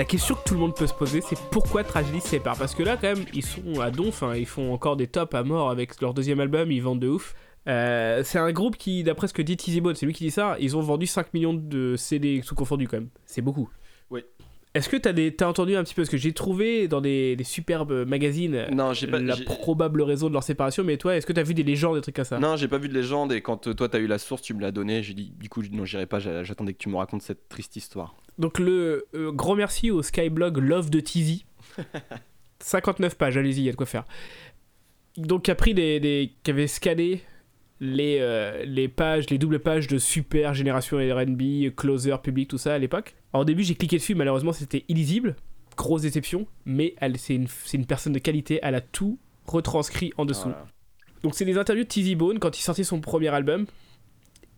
la question que tout le monde peut se poser, c'est pourquoi Tragedy sépare? Parce que là, quand même, ils sont à donf, hein, ils font encore des tops à mort avec leur deuxième album, ils vendent de ouf. Euh, c'est un groupe qui, d'après ce que dit Tizzy Bone, c'est lui qui dit ça, ils ont vendu 5 millions de CD sous confondu quand même. C'est beaucoup. Est-ce que t'as, des, t'as entendu un petit peu ce que j'ai trouvé dans des, des superbes magazines Non, j'ai pas. la j'ai- probable raison de leur séparation, mais toi, est-ce que t'as vu des légendes, des trucs comme ça? Non, j'ai pas vu de légende et quand euh, toi t'as eu la source, tu me l'as donné. J'ai dit, du coup, non, j'irai pas. j'a- J'attendais que tu me racontes cette triste histoire. Donc le euh, grand merci au Skyblog Love de Tizi. 59 pages, allez-y, il y a de quoi faire. Donc qui a pris des, des- qui avait scanné les, euh, les pages, les doubles pages de Super, Génération R&B, Closer, Public, tout ça à l'époque. Alors, au début j'ai cliqué dessus, malheureusement c'était illisible, grosse déception, mais c'est une, une personne de qualité, elle a tout retranscrit en dessous. Voilà. Donc c'est des interviews de Tizzy Bone quand il sortit son premier album.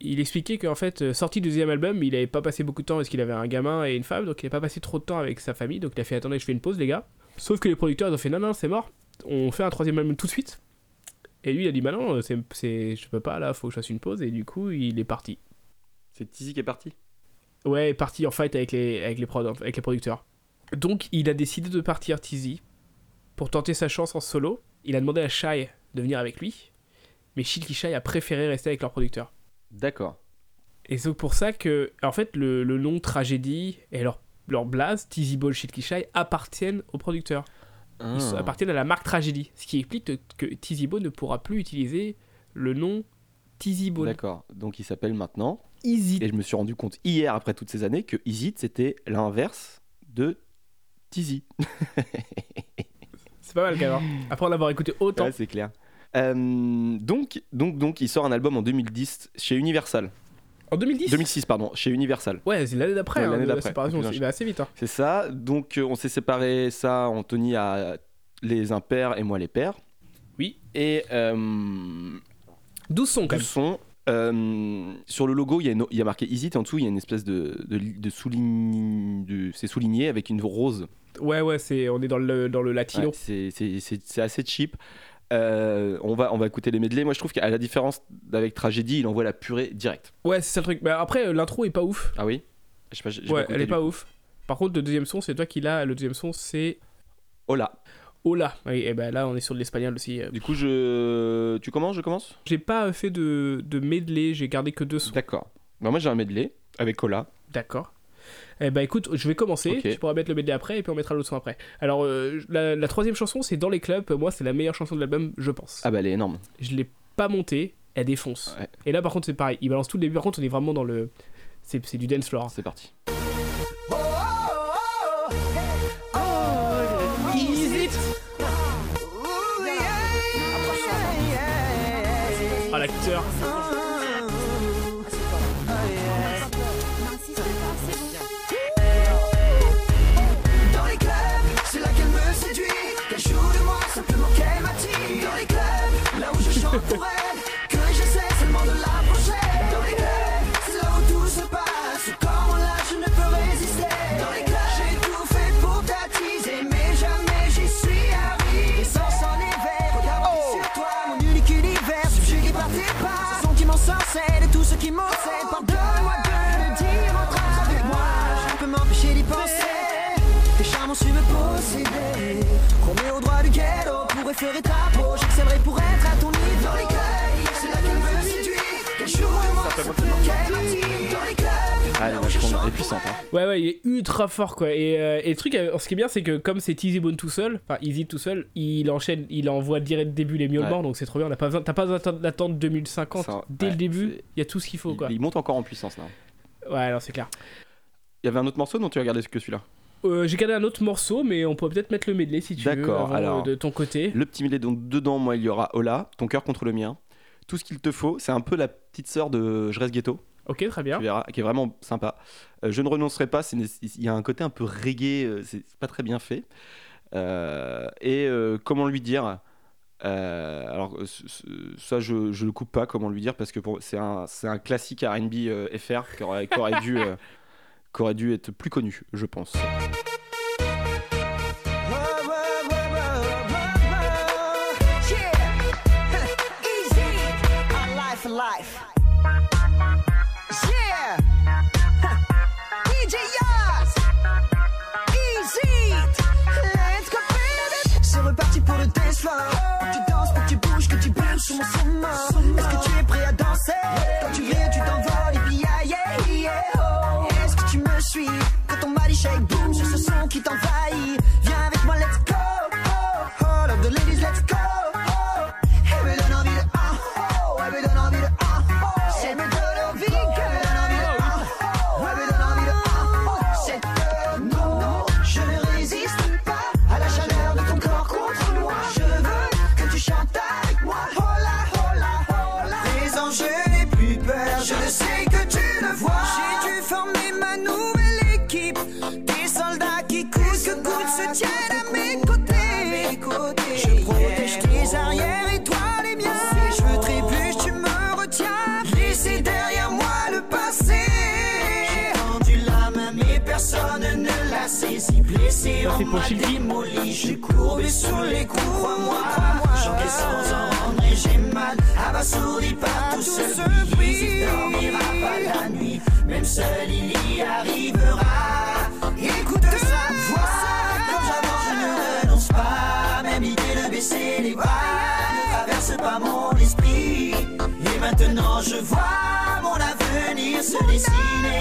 Il expliquait qu'en fait, euh, sorti du deuxième album, il avait pas passé beaucoup de temps parce qu'il avait un gamin et une femme, donc il avait pas passé trop de temps avec sa famille, donc il a fait attendez, je fais une pause les gars. Sauf que les producteurs ils ont fait non non c'est mort, on fait un troisième album tout de suite. Et lui il a dit bah non, c'est, c'est, je peux pas là, faut que je fasse une pause et du coup il est parti. C'est Tizi qui est parti? Ouais, parti en fight avec les, avec les, prod- avec les producteurs. Donc il a décidé de partir Tizzy pour tenter sa chance en solo. Il a demandé à Shai de venir avec lui, mais Shilky Shai a préféré rester avec leur producteur. D'accord. Et c'est pour ça que, en fait, le, le nom Tragédie et leur, leur blaze, Tizzy Ball, Shilky Shai, appartiennent aux producteurs. Ils sont- Ah. appartiennent à la marque Tragédie. Ce qui explique que, Ball ne pourra plus utiliser le nom Ball. D'accord. Donc il s'appelle maintenant. Easy. Et je me suis rendu compte hier, après toutes ces années, que Easy It, c'était l'inverse de Tizi. C'est pas mal quand même. hein. Après en avoir écouté autant. Ouais, c'est clair. Euh, donc, donc, donc, il sort un album en 2010 chez Universal. En 2010 2006, pardon, chez Universal. Ouais, c'est l'année d'après. Ouais, hein, l'année de la d'après. séparation. Putain, Il va assez vite. hein. C'est ça. Donc, euh, on s'est séparés, ça, Anthony a les impairs et moi les pairs. Oui. Et euh, 12 sons quand sons. Euh, sur le logo, il y, a une- il y a marqué Easy et en dessous, il y a une espèce de, de, de souligne. de- C'est souligné avec une rose. Ouais, ouais, c'est, on est dans le, dans le latino. Ouais, c'est- c'est c'est- c'est assez cheap. Euh, on, va, on va écouter les medley. Moi, je trouve qu'à la différence d'avec Tragédie, il envoie la purée direct. Ouais, c'est ça le truc. Mais après, euh, l'intro est pas ouf. Ah oui? Je sais pas, j'ai- j'ai Ouais, elle est du pas ouf. Par contre, le deuxième son, c'est toi qui l'as. Le deuxième son, c'est là. Hola. Oui, et ben là, on est sur de l'espagnol aussi. euh. Du coup, je. Tu commences Je commence? J'ai pas fait de, de medley, j'ai gardé que deux sons. D'accord. Bah, moi, j'ai un medley avec Ola. D'accord. Eh ben écoute, je vais commencer, tu pourras mettre le medley après et puis on mettra l'autre son après. Alors euh, la, la troisième chanson c'est Dans les clubs, moi c'est la meilleure chanson de l'album je pense. Ah bah, elle est énorme. Je l'ai pas montée, elle défonce. Ouais. Et là par contre c'est pareil, il balance tout le début, par contre on est vraiment dans le... C'est du dance floor. C'est parti. Effleurer ta peau. Pour être à ton niveau. Dans les clubs, c'est là qu'elle me séduit. Dans les clubs, Ah, elle est puissante. Hein. Ouais ouais il est ultra fort quoi. Et, euh, et le truc, euh, ce qui est bien c'est que comme c'est Easy Bone tout seul, enfin Easy tout seul, il enchaîne, il envoie direct le début les miaulements Ouais. donc c'est trop bien. On a pas besoin- T'as pas besoin d'attendre- d'attendre 2050. Ça, Dès ouais, le début, il y a tout ce qu'il faut Il, quoi. il monte encore en puissance là. Ouais alors c'est clair. Il y avait un autre morceau dont tu as regardé que celui-là. Euh, J'ai gardé un autre morceau, mais on peut peut-être mettre le medley si tu veux. D'accord, alors. de ton côté. Le petit medley, donc dedans, moi, il y aura Ola, ton cœur contre le mien. Tout ce qu'il te faut, c'est un peu la petite sœur de Je reste ghetto, Ok, très bien. tu verras, qui est vraiment sympa. Euh, je ne renoncerai pas, une- il y a un côté un peu reggae, euh, c'est pas très bien fait. Euh, et comment lui dire alors ça je, je le coupe pas comment lui dire parce que c'est un, classique R&B FR qui aurait, qui aurait dû, Qu'aurait dû être plus connu, je pense. Easy. Life. Yeah. Easy. Easy. C'est reparti pour le tas. Quand tu danses, que tu bouges, que tu bouches, est-ce que tu es prêt à danser? Suis Quand on m'a dit shake boom sur ce son qui t'envahit. Viens avec moi, let's go l'a saisi. Blessé, on m'a démoli. J'ai courbé sous les coups, crois-moi. J'encaisse sans en rendre et j'ai mal. Abasourdi par tout ce bruit. Il dormira pas la nuit. Même seul, il y arrivera. Écoute ça, vois comme j'avance, je ne renonce pas. Même idée de baisser les bras ne traverse pas mon esprit. Et maintenant, je vois mon avenir se dessiner.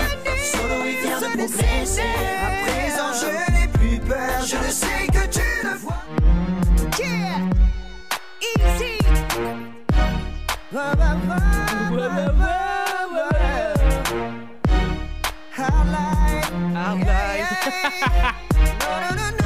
Solo et fier de progresser. À présent, je n'ai plus peur. Je le sais que tu le vois. Yeah, easy. Wa, wa, wa, wa, wa, wa. Highlight. Highlight. No, no, no,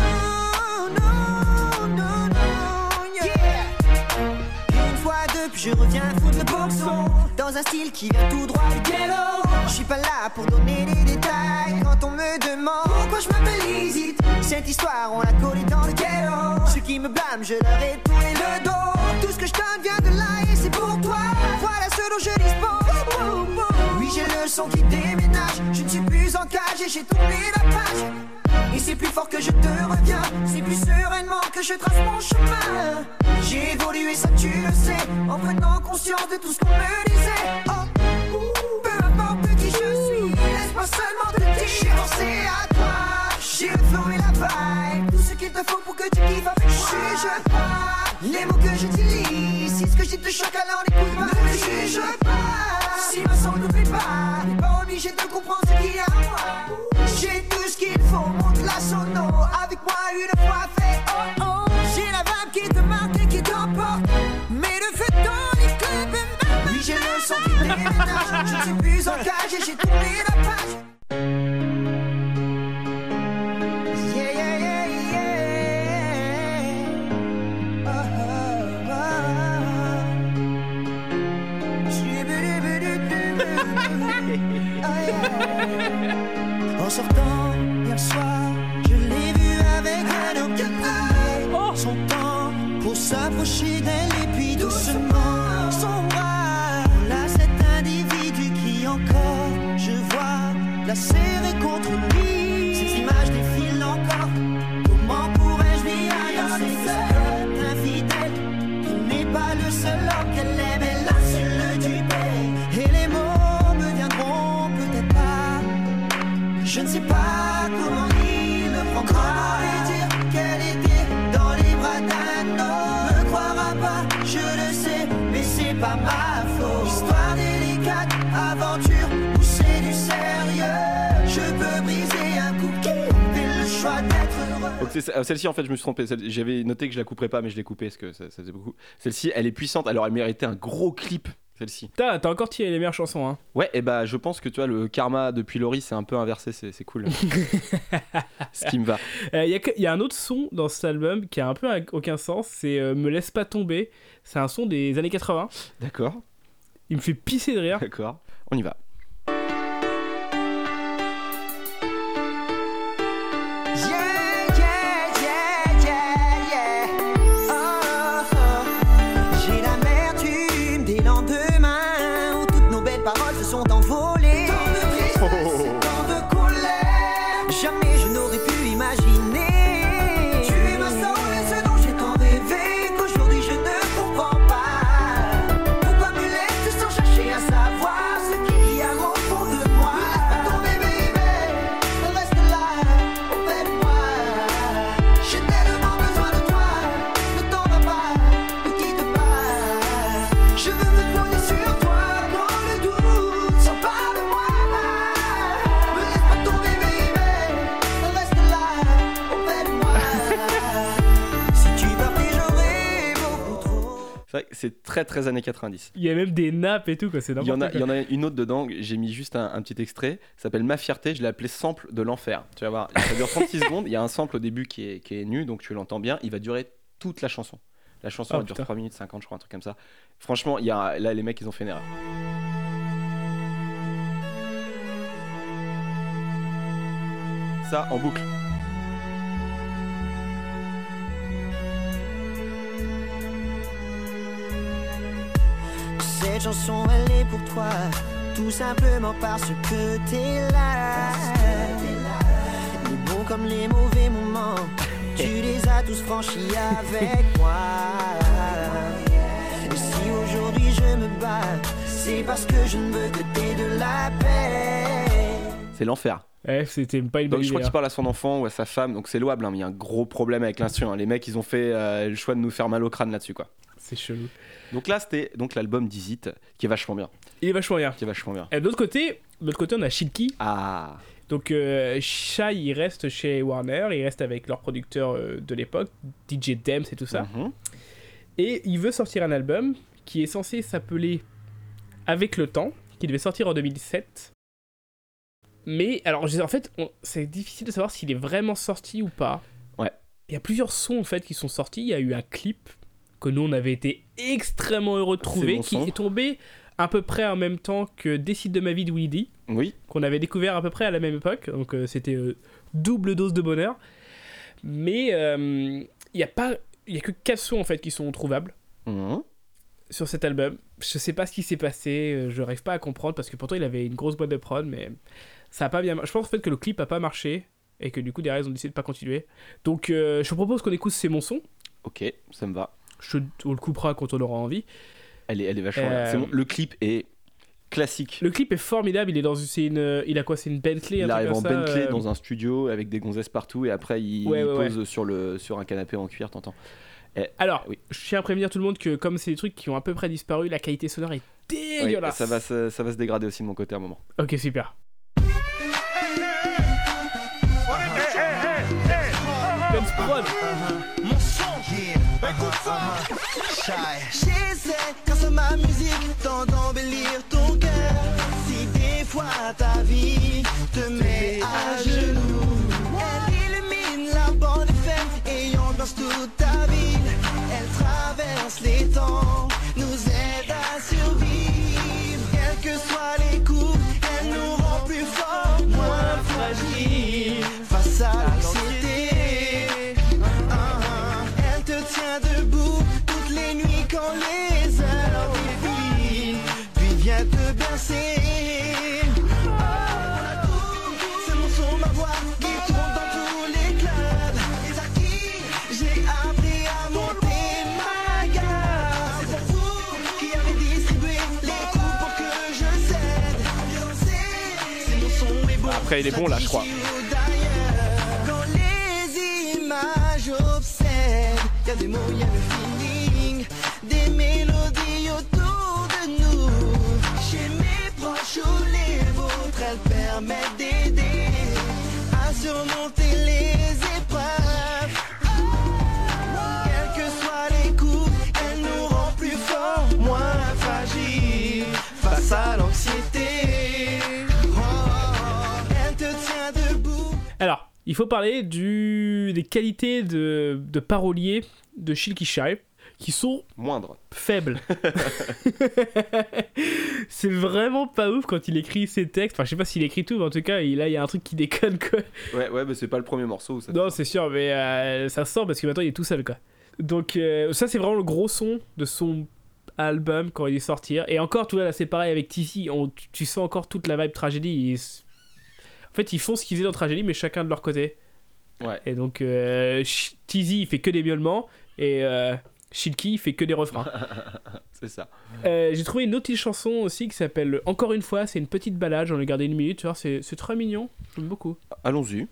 Un style qui vient tout droit du ghetto. Je suis pas là pour donner des détails. Quand on me demande pourquoi je m'appelle Cette histoire, on l'a collée dans le ghetto. Ceux qui me blâment, je leur ai tourné le dos. Tout ce que je donne vient de là et c'est pour toi. Voilà ce dont je dispose. Oui, j'ai le son qui déménage. Je ne suis plus en cage et j'ai tourné la page et c'est plus fort que je te reviens. C'est plus sereinement que je trace mon chemin. J'ai évolué, ça tu le sais En prenant conscience de tout ce qu'on me disait. Oh, peu importe qui je suis Laisse-moi seulement te dire J'ai à toi? J'ai le flow et la vibe Tout ce qu'il te faut pour que tu kiffes avec moi. Juge pas Les mots que j'utilise Si ce que dis te choque alors n'écoute pas Ne juge pas Si ma son ne plaît pas T'es pas obligé de comprendre ce qu'il y a à moi j'ai tout ce qu'il faut, monte la sono. Avec moi une fois fait, oh oh. J'ai la vibe qui te marque et qui t'emporte. Mais le feu dans les clubs ma Oui j'ai le déménage. Je ne suis plus en cage et j'ai tourné la page celle-ci en fait je me suis trompé. J'avais noté que je la couperais pas mais je l'ai coupée parce que ça, ça faisait beaucoup. Celle-ci elle est puissante. Alors elle méritait un gros clip celle-ci. T'as encore tiré les meilleures chansons, hein. Ouais et bah je pense que tu vois le karma depuis Laurie c'est un peu inversé c'est cool. Ce qui me va. Il Euh, y, a que- y a un autre son dans cet album qui a un peu aucun sens, c'est euh, Me laisse pas tomber. C'est un son des années 80. D'accord Il me fait pisser de rire. d'accord. On y va. C'est très très années 90. Il y a même des nappes et tout, quoi. C'est Il y, en a, n'importe il y en a une autre dedans, j'ai mis juste un, un petit extrait, ça s'appelle Ma fierté, je l'ai appelé sample de l'enfer. Tu vas voir, ça dure 36 secondes, il y a un sample au début qui est, qui est nu, donc tu l'entends bien, il va durer toute la chanson. La chanson Oh, elle dure putain. 3 minutes 50, je crois, un truc comme ça. Franchement, il y a, là les mecs ils ont fait une erreur. Ça en boucle. Cette chanson elle est pour toi Tout simplement parce que t'es là Les bons comme les mauvais moments Tu les as tous franchis avec moi Et si aujourd'hui je me bats C'est parce que je ne veux que t'aies de la paix C'est l'enfer. Ouais, c'était pas une bonne Donc je crois qu'il hein. parle à son enfant ou à sa femme, donc c'est louable, hein, mais il y a un gros problème avec l'instru. hein. Les mecs ils ont fait euh, le choix de nous faire mal au crâne là-dessus quoi. C'est chelou. Donc là c'était donc l'album d'Izit qui est vachement bien. Il est vachement bien. Qui est vachement bien. Et de l'autre côté, de l'autre côté, on a Shilky. Ah Donc euh, Shai, il reste chez Warner, il reste avec leur producteur euh, de l'époque, DJ Dems et tout ça. Mhm. Et il veut sortir un album qui est censé s'appeler Avec le temps, qui devait sortir en 2017. Mais alors, en fait, on- c'est difficile de savoir s'il est vraiment sorti ou pas. Ouais. Il y a plusieurs sons en fait qui sont sortis. Il y a eu un clip que nous on avait été extrêmement heureux de trouver, bon qui est tombé à peu près en même temps que Décide de ma vie de Willy Oui, qu'on avait découvert à peu près à la même époque. Donc euh, c'était euh, double dose de bonheur. Mais euh, il y a pas, il a que 4 sons en fait qui sont trouvables Mhm. sur cet album. Je sais pas ce qui s'est passé, euh, je n'arrive pas à comprendre parce que pourtant il avait une grosse boîte de prod, mais ça a pas bien. Je pense en fait que le clip a pas marché et que du coup derrière ils ont décidé de pas continuer. Donc euh, je te propose qu'on écoute C'est mon son. ok, ça me va. Je, on le coupera quand on aura envie. Elle est, elle est vachement Euh, bon. Le clip est classique. Le clip est formidable. Il est dans une, il a quoi C'est une Bentley. Il arrive en ça, Bentley euh, dans un studio avec des gonzesses partout et après il, Ouais, il ouais, pose sur, le, sur un canapé en cuir, t'entends. Alors, Oui. je tiens à prévenir tout le monde que comme c'est des trucs qui ont à peu près disparu, la qualité sonore est Oui, dégueulasse. ça, va, se- ça va se dégrader aussi de mon côté à un moment. Ok, super. Prod. J'essaie, grâce à ma musique, d'embellir ton cœur Si des fois ta vie te met à genoux. Elle illumine la bande FM et ambiance toute ta ville. Elle traverse les temps, nous Après, il est bon, là, je crois. Quand les images obsèdent, y a des mots, y a le mes proches ou les vôtres, elles permettent d'aider à surmonter les épreuves. Quels que soient les coups, elles nous rend plus forts, moins fragiles face à l'anxiété. Oh, elle te tient debout. Alors, il faut parler du, des qualités de, de parolier de Shilky Shy qui sont Moindre. faibles. c'est vraiment pas ouf quand il écrit ses textes. Enfin, je sais pas s'il écrit tout, mais en tout cas, il, là, il y a un truc qui déconne quoi. Ouais, ouais, mais c'est pas le premier morceau. Ça... Non, c'est sûr, mais euh, ça sort parce que maintenant il est tout seul quoi. Donc, euh, ça, c'est vraiment le gros son de son album quand il est sorti. Et encore, vois, là, c'est pareil avec Tizi. On, tu, sens encore toute la vibe tragédie. Ils- En fait, ils font ce qu'ils faisaient dans tragédie, mais chacun de leur côté. Ouais. Et donc, euh, Tizi, il fait que des miaulements. Et euh, Shilky, il fait que des refrains. C'est ça. Euh, J'ai trouvé une autre petite chanson aussi qui s'appelle Encore une fois. C'est une petite balade. J'en ai gardé une minute. Tu vois, c'est c'est très mignon. J'aime beaucoup. Allons-y.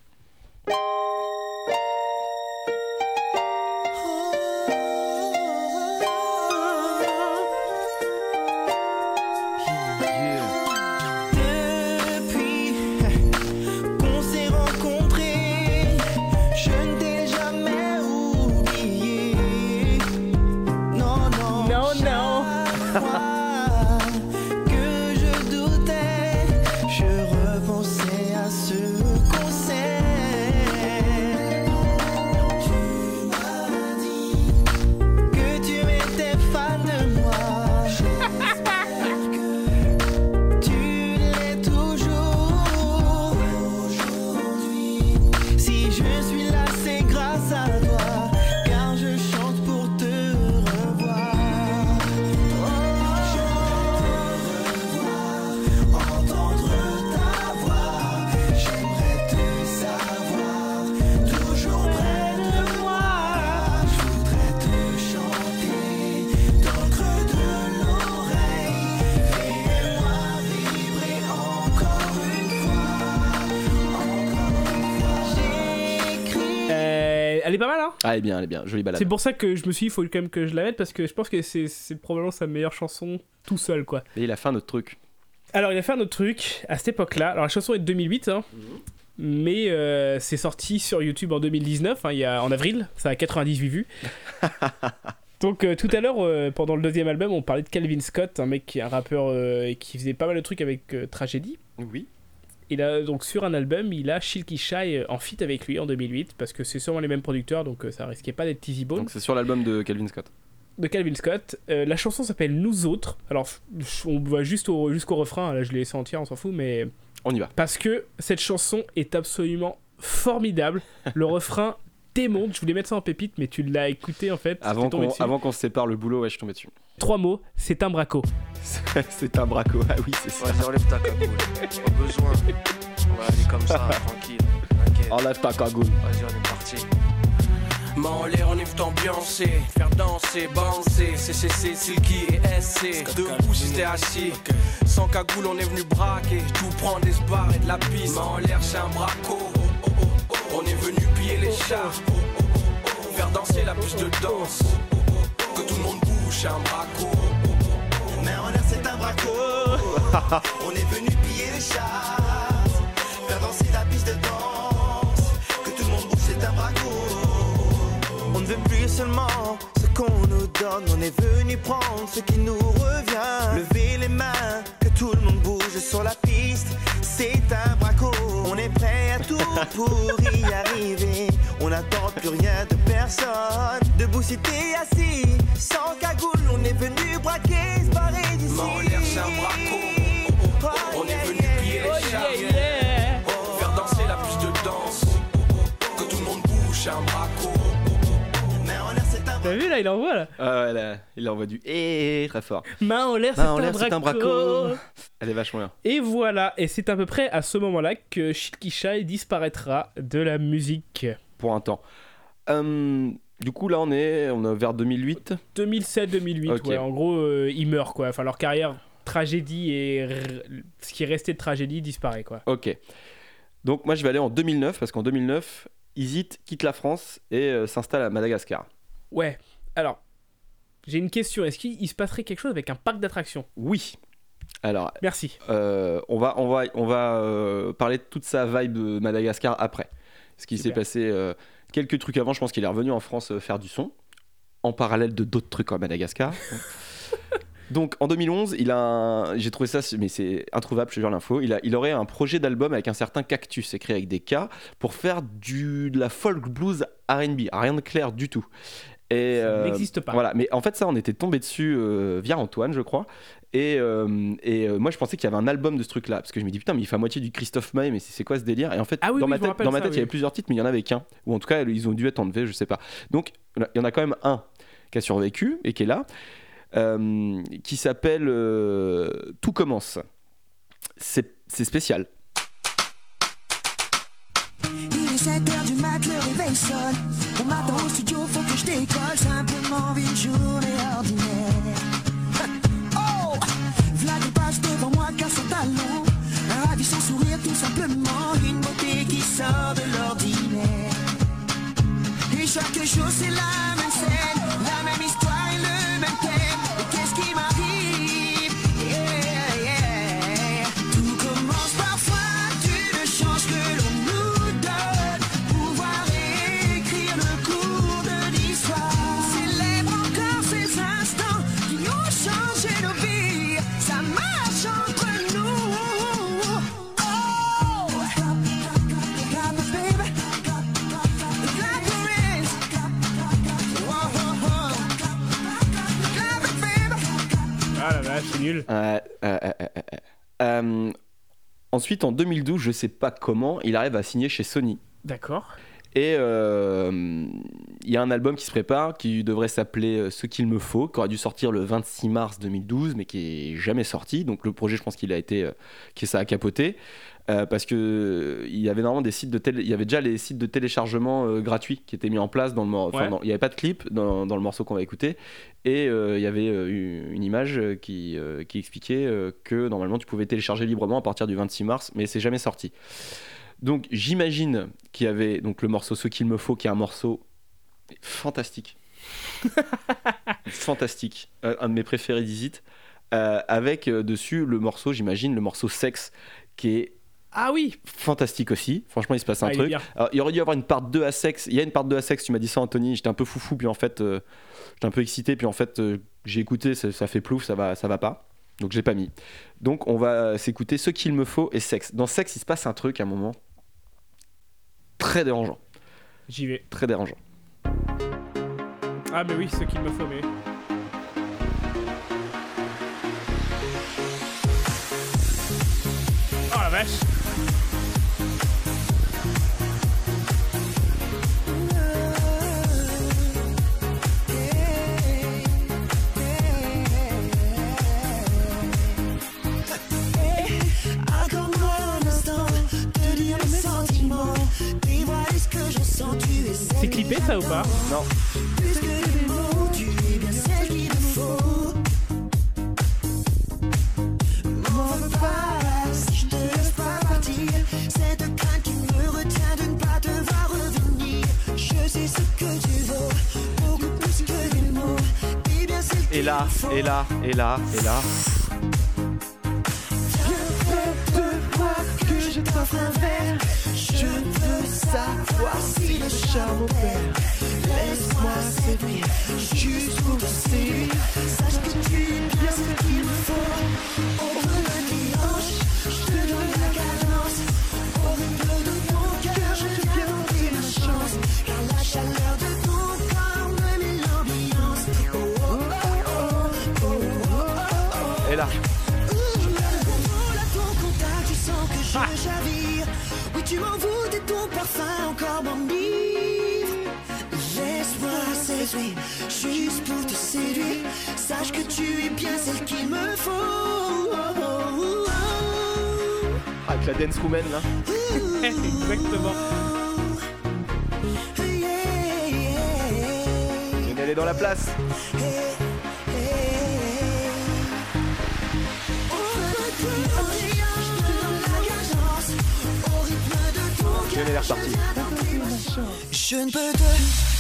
Ah, elle est bien, elle est bien. Jolie balade. C'est pour ça que je me suis dit, il faut quand même que je la mette parce que je pense que c'est probablement sa meilleure chanson tout seul, quoi. Et il a fait un autre truc. Alors, il a fait un autre truc à cette époque-là. Alors, la chanson est de 2008, hein, mais euh, c'est sorti sur YouTube en 2019, hein, il y a, en avril. Ça a 98 vues. Donc, euh, tout à l'heure, euh, pendant le deuxième album, on parlait de Calvin Scott, un mec qui est un rappeur euh, et qui faisait pas mal de trucs avec Tragedy. Oui. Il a donc sur un album, il a Shilky Shy euh, en feat avec lui en 2008 parce que c'est sûrement les mêmes producteurs donc euh, ça risquait pas d'être Tizzy Bone Donc c'est sur l'album de Calvin Scott. de Calvin Scott. Euh, la chanson s'appelle Nous autres. Alors on va juste au- jusqu'au refrain, là je l'ai laissé entière, on s'en fout mais On y va. parce que cette chanson est absolument formidable. Le refrain démonte, je voulais mettre ça en pépite mais tu l'as écouté en fait. Avant qu'on dessus. avant qu'on se sépare le boulot, ouais, je suis tombé dessus. Trois mots, c'est un braco. c'est un braco. Ah oui, c'est ça. Vas-y, enlève ta cagoule. Pas besoin. On va aller comme ça, tranquille. Enlève ta cagoule. Vas-y, on est parti. Main en l'air, on est venu t'ambiancer, faire danser, bouncer, CCC, Silky et SC. Debout t'es assis, sans cagoule, on est venu braquer, tout prendre des bars et de la piste. Main en l'air, c'est un braco. On est venu piller les chars, faire danser la piste de danse. Que tout le monde bouge, c'est un braco. Mais en l'air c'est un braco On est venu piller les chars seulement ce qu'on nous donne On est venu prendre ce qui nous revient Lever les mains Que tout le monde bouge sur la piste C'est un braco On est prêt à tout pour y arriver On n'attend plus rien de personne Debout si t'es assis Sans cagoule on est venu braquer Se barrer d'ici l'air, c'est un braco. On est venu piller les chars. Faire danser la piste de danse. Que tout le monde bouge, c'est un braco. T'as vu là, il envoie là. Ah ouais, là, il envoie du et très fort. Main en l'air, c'est Main en un, l'air, c'est un braco. braco. Elle est vachement bien. Et voilà, et c'est à peu près à ce moment-là que Shilky Shy disparaîtra de la musique. Pour un temps. Euh, du coup, là, on est, on est vers 2008. 2007-2008, Ok. ouais, en gros, euh, ils meurent quoi. Enfin, leur carrière tragédie et ce qui est resté de tragédie disparaît quoi. Ok. Donc, moi, je vais aller en 2009 parce qu'en 2009, Isit quitte la France et euh, s'installe à Madagascar. Ouais, alors, j'ai une question. Est-ce qu'il il se passerait quelque chose avec un parc d'attractions? Oui. Alors, Merci. euh, on va, on va, on va euh, parler de toute sa vibe euh, Madagascar après. Ce qui s'est passé euh, quelques trucs avant, je pense qu'il est revenu en France faire du son, en parallèle de d'autres trucs à Madagascar. Donc en 2011, il a un- j'ai trouvé ça, mais c'est introuvable, je te jure l'info. Il, a, il aurait un projet d'album avec un certain Cactus, écrit avec des K, pour faire du, de la folk blues R&B, rien de clair du tout. Et, Ça euh, n'existe pas. Voilà, mais en fait ça, on était tombé dessus euh, via Antoine, je crois. Et, euh, et euh, moi, je pensais qu'il y avait un album de ce truc-là, parce que je me dis putain, mais il fait à moitié du Christophe Maé, mais c'est quoi ce délire? Et en fait, Ah oui, dans oui, ma tête, dans ma ça, tête, il y oui. avait plusieurs titres, mais il y en avait qu'un, ou en tout cas, ils ont dû être enlevés, je sais pas. Donc, il y en a quand même un qui a survécu et qui est là, euh, qui s'appelle euh, Tout commence. C'est spécial. Il est 7 heures du mat, le réveil sonne. On m'attend au studio, je décolle. Simplement une journée ordinaire. Oh! Vlad passe devant moi, car son talon. Un ravissant sourire, tout simplement. Une beauté qui sort de l'ordinaire. Et chaque jour, c'est la même scène. C'est nul. Euh, euh, euh, ensuite, en 2012, je sais pas comment, il arrive à signer chez Sony. D'accord. Et il y a un album qui se prépare qui devrait s'appeler Ce qu'il me faut, qui aurait dû sortir le 26 mars 2012, mais qui est jamais sorti. Donc le projet, je pense qu'il a été, que ça a capoté. Euh, parce que euh, il y avait normalement des sites de télé, il y avait déjà les sites de téléchargement euh, gratuits qui étaient mis en place dans le mor- enfin, Ouais. dans- il n'y avait pas de clip dans, dans le morceau qu'on va écouter. Et euh, il y avait une image qui, qui expliquait que normalement tu pouvais télécharger librement à partir du 26 mars mais c'est jamais sorti. Donc j'imagine qu'il y avait donc le morceau ce qu'il me faut qui est un morceau fantastique. Fantastique. Un de mes préférés d'Izit. Euh, avec euh, dessus le morceau j'imagine le morceau sexe qui est Ah oui fantastique aussi. Franchement, il se passe un Ah, truc. Alors, il aurait dû y avoir une part 2 à sexe. Il y a une part 2 à sexe, tu m'as dit ça, Anthony. J'étais un peu foufou, puis en fait, euh, j'étais un peu excité, puis en fait, euh, j'ai écouté, ça, ça fait plouf, ça va, ça va pas. Donc, je l'ai pas mis. Donc, on va s'écouter ce qu'il me faut et sexe. Dans sexe, il se passe un truc à un moment très dérangeant. J'y vais. Très dérangeant. Ah, mais oui, ce qu'il me faut, mais. Oh la vache que des mots. T'es bien celle et là, et là, et là, et là. Savoir si le charme opère. Laisse-moi séduire, te séduire. Sache que tu es bien ce qu'il me faut. Ouvre le hanches, je te donne la cadence. Au rythme de ton cœur, je viens tenter ma chance. Car la chaleur de ton corps me met l'ambiance. Oh, oh, oh, oh, oh, oh, oh. Et. Là, juste pour te séduire. Sache que tu es bien celle qu'il me faut. Avec la dance woman là. Exactement. Yeah, yeah. Elle est dans la place. Je ne peux te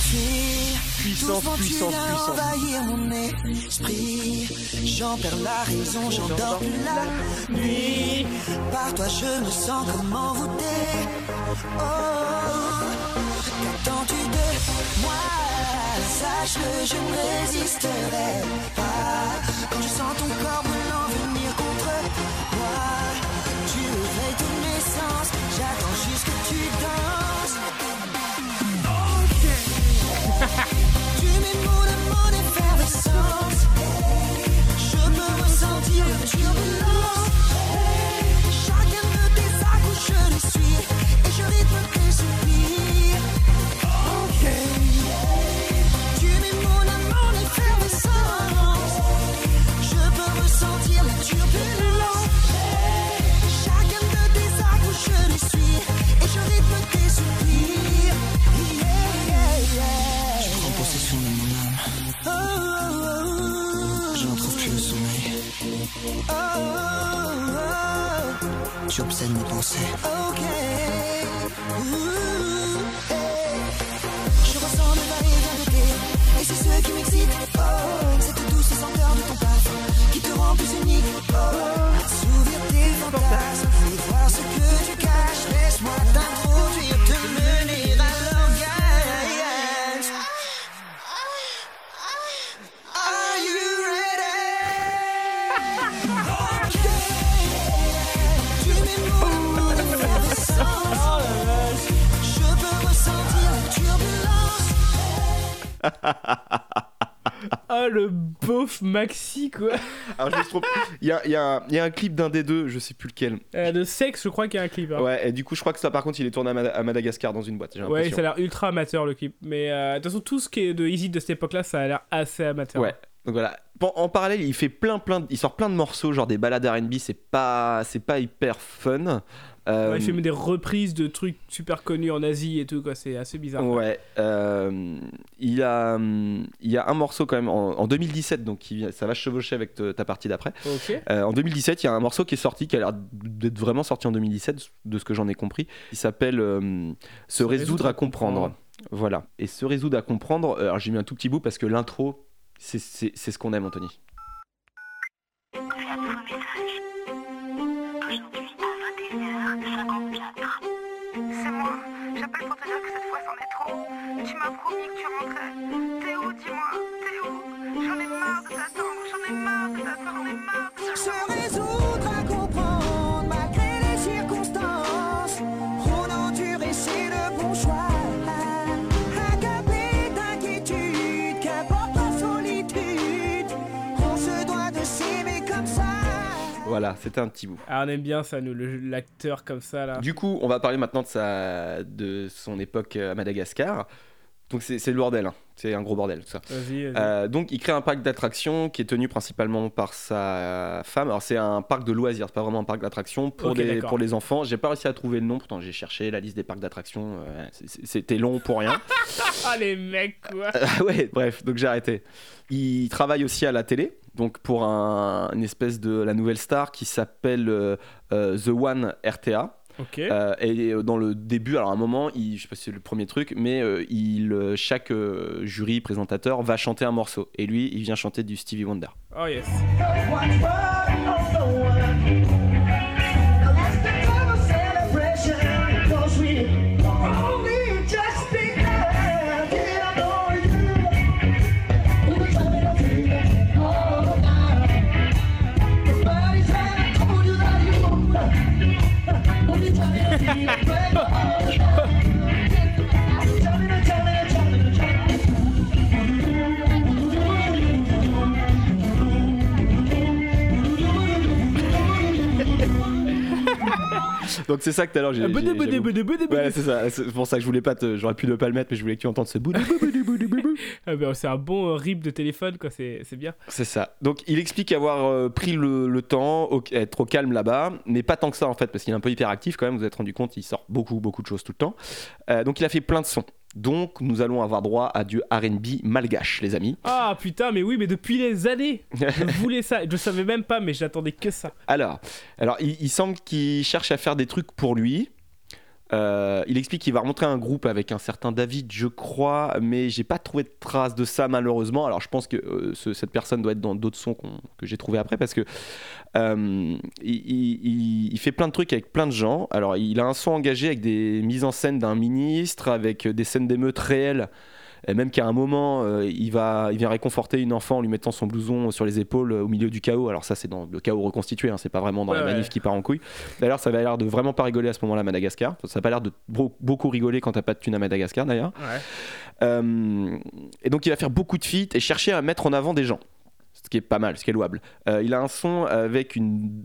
fuir. Puissance, puissance, puissance. envahir mon esprit. J'en perds la raison, j'endors plus la nuit. Par toi, je me sens comme envoûté. Oh, qu'attends-tu de moi? Sache que je ne résisterai pas. Quand je sens ton corps Maxi quoi. Alors, je. Il y a, y a un- il y a un clip d'un des deux, je sais plus lequel. Euh, de sexe, je crois qu'il y a un clip. hein. Ouais, et du coup, je crois que ça, par contre, il est tourné à, Mada- à Madagascar dans une boîte. Ouais, ça a l'air ultra amateur le clip. Mais euh, de toute façon, tout ce qui est de Easy de cette époque-là, ça a l'air assez amateur. Ouais. Donc voilà. En parallèle, il fait plein, plein, de- il sort plein de morceaux, genre des balades R&B. C'est pas, c'est pas hyper fun. Euh, Ouais, il fait même des reprises de trucs super connus en Asie et tout, quoi. C'est assez bizarre. Ouais, euh, il, a, il y a un morceau quand même en, en 2017, donc qui ça va chevaucher avec te- ta partie d'après. Ok. Euh, en 2017, il y a un morceau qui est sorti, qui a l'air d'être vraiment sorti en 2017, de ce que j'en ai compris. Il s'appelle euh, Se résoudre à comprendre. Voilà. Et Se résoudre à comprendre, alors j'ai mis un tout petit bout parce que l'intro, c'est c'est- c'est ce qu'on aime, Anthony. Trop. Tu m'as promis que tu rentrais. T'es où, dis-moi? T'es où? J'en ai marre de t'attendre. J'en ai marre de t'attendre. J'en ai marre de t'attendre. Voilà, c'était un petit bout. Ah, on aime bien ça, nous, l'acteur comme ça, là. Du coup, on va parler maintenant de, sa, de son époque à Madagascar. Donc c'est c'est le bordel, hein. C'est un gros bordel tout ça. Vas-y, vas-y. Euh, donc il crée un parc d'attractions qui est tenu principalement par sa femme. Alors c'est un parc de loisirs, c'est pas vraiment un parc d'attractions pour, d'accord. pour les enfants. J'ai pas réussi à trouver le nom, pourtant j'ai cherché la liste des parcs d'attractions. euh, c'est- C'était long pour rien. Ah, les mecs, quoi. Ah ouais, bref, donc j'ai arrêté. Il travaille aussi à la télé, donc pour un- une espèce de la nouvelle star qui s'appelle euh, euh, The One RTA. Euh, et dans le début, alors à un moment, il, je sais pas si c'est le premier truc, mais euh, il, euh, chaque euh, jury présentateur va chanter un morceau. Et lui, il vient chanter du Stevie Wonder. Oh, yes. Donc c'est ça que tout à l'heure j'ai. Ouais, c'est ça. C'est pour ça que je voulais pas te. J'aurais pu ne pas le mettre, mais je voulais que tu entendes ce bout. Ah, bah, c'est un bon euh, rip de téléphone, quoi. C'est c'est bien. C'est ça. Donc il explique avoir euh, pris le, le temps, au- être au calme là-bas, mais pas tant que ça en fait, parce qu'il est un peu hyperactif quand même. Vous vous êtes rendu compte, il sort beaucoup, beaucoup de choses tout le temps. Euh, donc il a fait plein de sons. Donc nous allons avoir droit à du RB malgache, les amis. Ah, putain, mais oui, mais depuis des années. Je voulais ça. Je savais même pas, mais j'attendais que ça. Alors, alors il, il semble qu'il cherche à faire des trucs pour lui. Euh, il explique qu'il va remontrer un groupe avec un certain David, je crois, mais j'ai pas trouvé de traces de ça malheureusement. Alors je pense que euh, ce- cette personne doit être dans d'autres sons que j'ai trouvé après parce que euh, il fait plein de trucs avec plein de gens. Alors il a un son engagé avec des mises en scène d'un ministre, avec des scènes d'émeutes réelles. Et même qu'à un moment, euh, il, va, il vient réconforter une enfant en lui mettant son blouson sur les épaules euh, au milieu du chaos. Alors ça, c'est dans le chaos reconstitué, hein, c'est pas vraiment dans Ouais, la manif ouais. qui part en couille. D'ailleurs, ça va l'air de vraiment pas rigoler à ce moment-là à Madagascar. Ça a pas l'air de beaucoup rigoler quand t'as pas de thune à Madagascar d'ailleurs. Ouais. Euh, et donc il va faire beaucoup de feats et chercher à mettre en avant des gens. Ce qui est pas mal, ce qui est louable. Euh, il a un son avec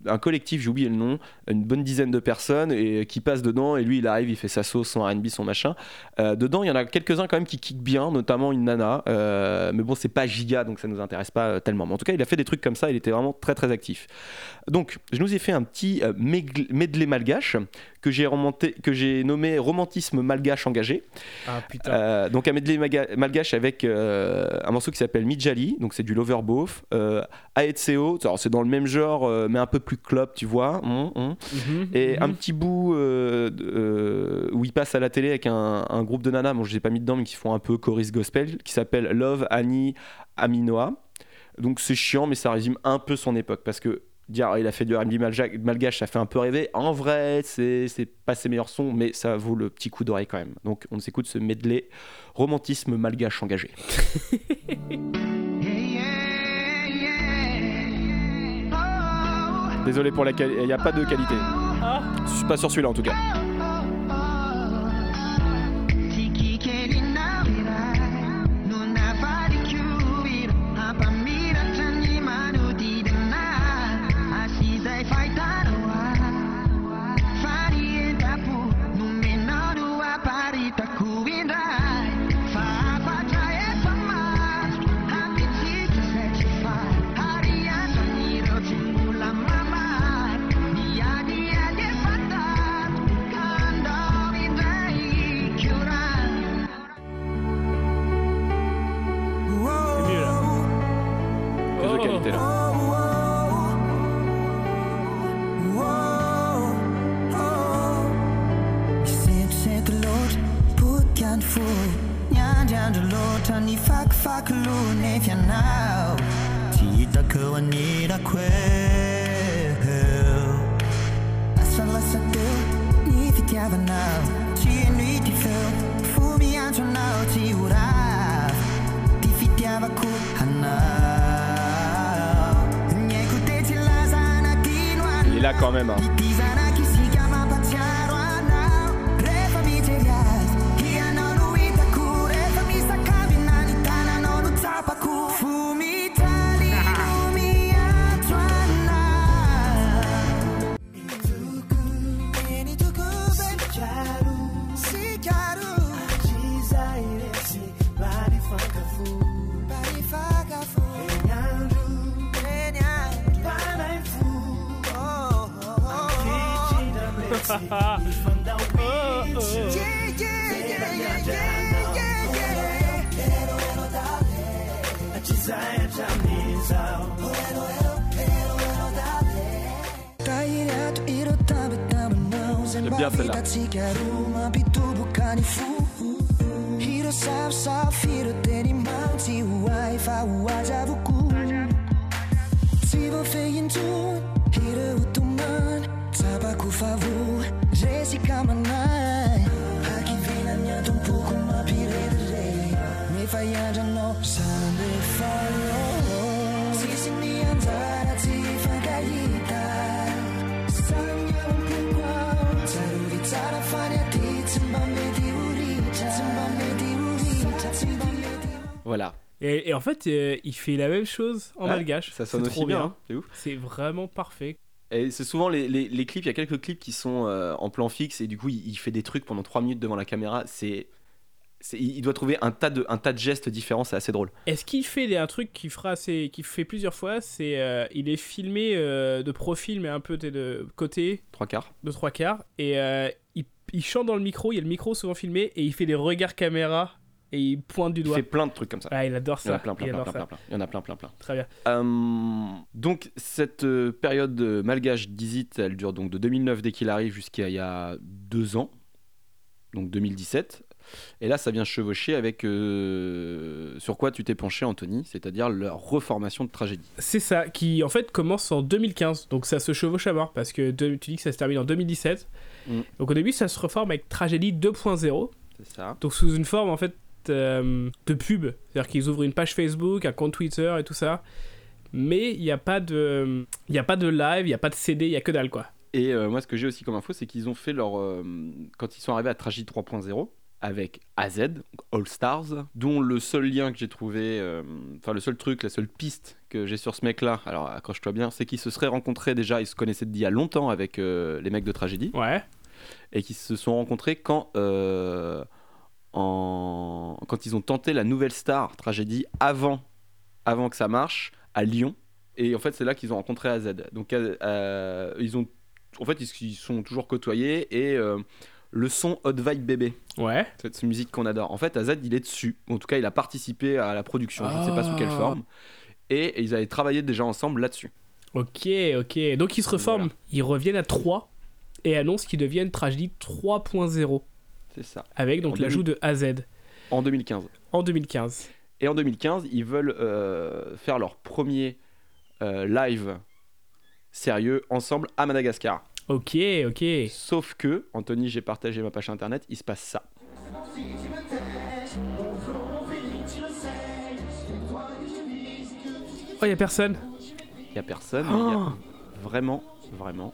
un collectif, j'ai oublié le nom, une bonne dizaine de personnes et qui passent dedans. Et lui, il arrive, il fait sa sauce, son RB, son machin. Euh, dedans, il y en a quelques-uns quand même qui kickent bien, notamment une nana. Euh, mais bon, c'est pas giga, donc ça nous intéresse pas euh, tellement. Mais en tout cas, il a fait des trucs comme ça, il était vraiment très très actif. Donc, je nous ai fait un petit euh, medley malgache que j'ai remonté, que j'ai nommé romantisme malgache engagé. Ah, putain. Euh, donc un medley malgache avec euh, un morceau qui s'appelle Mijali, donc c'est du Loverboth. Euh, Aetseo, c'est dans le même genre, euh, mais un peu plus club, tu vois. hum, hum. Mhm, Et mhm. un petit bout où il passe à la télé avec un, un groupe de nanas, bon je les ai pas mis dedans, mais qui font un peu chorus gospel, qui s'appelle Love Annie Aminoa. Donc c'est chiant, mais ça résume un peu son époque, parce que dire il a fait du R&B malgache, ça fait un peu rêver. En vrai, c'est c'est pas ses meilleurs sons, mais ça vaut le petit coup d'oreille quand même. Donc on s'écoute ce medley romantisme malgache engagé. Désolé pour la qualité, il n'y a pas de qualité. Je suis pas sur celui-là en tout cas. Et, et en fait, euh, il fait la même chose en Ouais, malgache. Ça sonne aussi trop bien. hein. C'est vraiment parfait. Et c'est souvent les, les- les clips, il y a quelques clips qui sont euh, en plan fixe et du coup il, il fait des trucs pendant 3 minutes devant la caméra. C'est, il doit trouver un tas de, un tas de gestes différents, c'est assez drôle. Est-ce qu'il fait un truc qu'il fera assez, qu'il fait plusieurs fois C'est euh, il est filmé euh, de profil mais un peu de, de côté, Trois quarts. de trois quarts, et il, il chante dans le micro. Il y a le micro souvent filmé et il fait des regards caméra et il pointe du Il doigt. fait plein de trucs comme ça. Ah, il adore Il y en ça. a plein, plein, il plein, plein, ça. Il y en a plein, plein, plein. Très bien. Euh, donc cette euh, période malgache d'Izit, elle dure donc de 2009 dès qu'il arrive jusqu'à il y a deux ans, donc 2017. Et là, ça vient chevaucher avec euh, sur quoi tu t'es penché, Anthony, c'est-à-dire leur reformation de tragédie. C'est ça, qui en fait commence en 2015. Donc ça se chevauche à mort parce que de- tu dis que ça se termine en 2017. Mm. Donc au début, ça se reforme avec Tragédie 2.0. C'est ça. Donc sous une forme en fait euh, de pub. C'est-à-dire qu'ils ouvrent une page Facebook, un compte Twitter et tout ça. Mais il n'y a pas de, il y a pas de live, il n'y a pas de CD, il y a que dalle quoi. Et euh, moi, ce que j'ai aussi comme info, c'est qu'ils ont fait leur. euh, quand ils sont arrivés à Tragédie 3.0, avec AZ, All Stars, dont le seul lien que j'ai trouvé, euh, enfin le seul truc, la seule piste que j'ai sur ce mec-là, alors accroche-toi bien, c'est qu'ils se seraient rencontrés déjà, ils se connaissaient d'il y a longtemps avec les mecs de Tragédie, Ouais. et qu'ils se sont rencontrés quand. En... quand ils ont tenté la nouvelle star Tragédie avant, avant que ça marche à Lyon et en fait c'est là qu'ils ont rencontré AZ donc euh, ils ont en fait ils ils sont toujours côtoyés et euh, le son Hot Vibe Bébé Ouais. cette musique qu'on adore en fait AZ il est dessus en tout cas il a participé à la production je ne sais pas sous quelle Ah. forme et ils avaient travaillé déjà ensemble là-dessus Ok, ok. Donc ils se reforment. Voilà. Ils reviennent à 3 et annoncent qu'ils deviennent Tragédie 3.0 c'est ça avec donc l'ajout de AZ en 2015 en 2015. Et en 2015, ils veulent euh, faire leur premier euh, live sérieux ensemble à Madagascar. Ok, ok. Sauf que, Anthony, j'ai partagé ma page internet, il se passe ça. Oh, il a personne. Il a personne, y a vraiment, vraiment.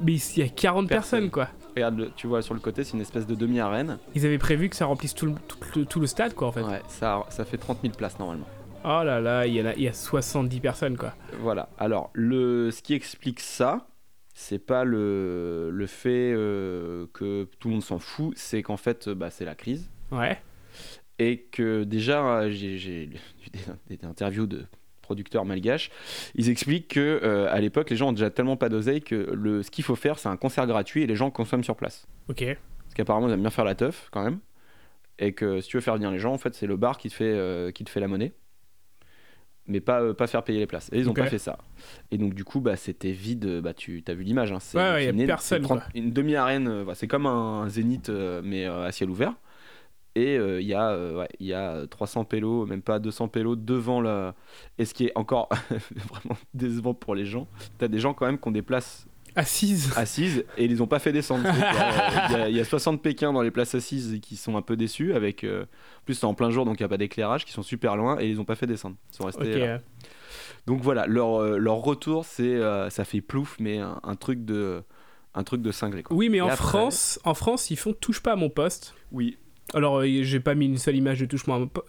Mais il y a 40 Personne. personnes quoi. Regarde, le- tu vois sur le côté, c'est une espèce de demi-arène. Ils avaient prévu que ça remplisse tout le, tout le- tout le stade quoi en fait. Ouais, ça, ça fait 30 000 places normalement. Oh là là, il y, a, il y a 70 personnes quoi. Voilà. Alors, le, ce qui explique ça, c'est pas le, le fait euh, que tout le monde s'en fout, c'est qu'en fait, bah, c'est la crise. Ouais. et que déjà j'ai j'ai lu des, des interviews de producteurs malgaches, ils expliquent que euh, à l'époque les gens ont déjà tellement pas d'oseille que le, ce qu'il faut faire c'est un concert gratuit et les gens consomment sur place. Ok. Parce qu'apparemment ils aiment bien faire la teuf quand même et que si tu veux faire venir les gens en fait c'est le bar qui te fait euh, qui te fait la monnaie. mais pas, euh, pas faire payer les places. Et ils ont Ok. pas fait ça. Et donc, du coup, bah, c'était vide. Bah, tu as vu l'image. Hein, c'est Ouais, une, personne, c'est 30 quoi. une demi-arène. c'est comme un, zénith, mais à ciel ouvert. Et euh, il y, a, euh, ouais, y a 300 pélos, même pas 200 pélos devant la. Et ce qui est encore vraiment décevant pour les gens, tu as des gens quand même qui ont des places Assise. assises et ils les ont pas fait descendre. Il y, a- il y a- il y a 60 Pékins dans les places assises qui sont un peu déçus. Avec, euh, en plus, c'est en plein jour, donc il n'y a pas d'éclairage, qui sont super loin et ils les ont pas fait descendre. Ils sont restés Ok. là. Donc voilà, leur, euh, leur retour, c'est ça fait plouf, mais un, un truc de un truc de cinglé. Quoi. Oui, mais Et en après- France, en France, ils font touche pas à mon poste. Oui, Alors, euh, j'ai pas mis une seule image de touche,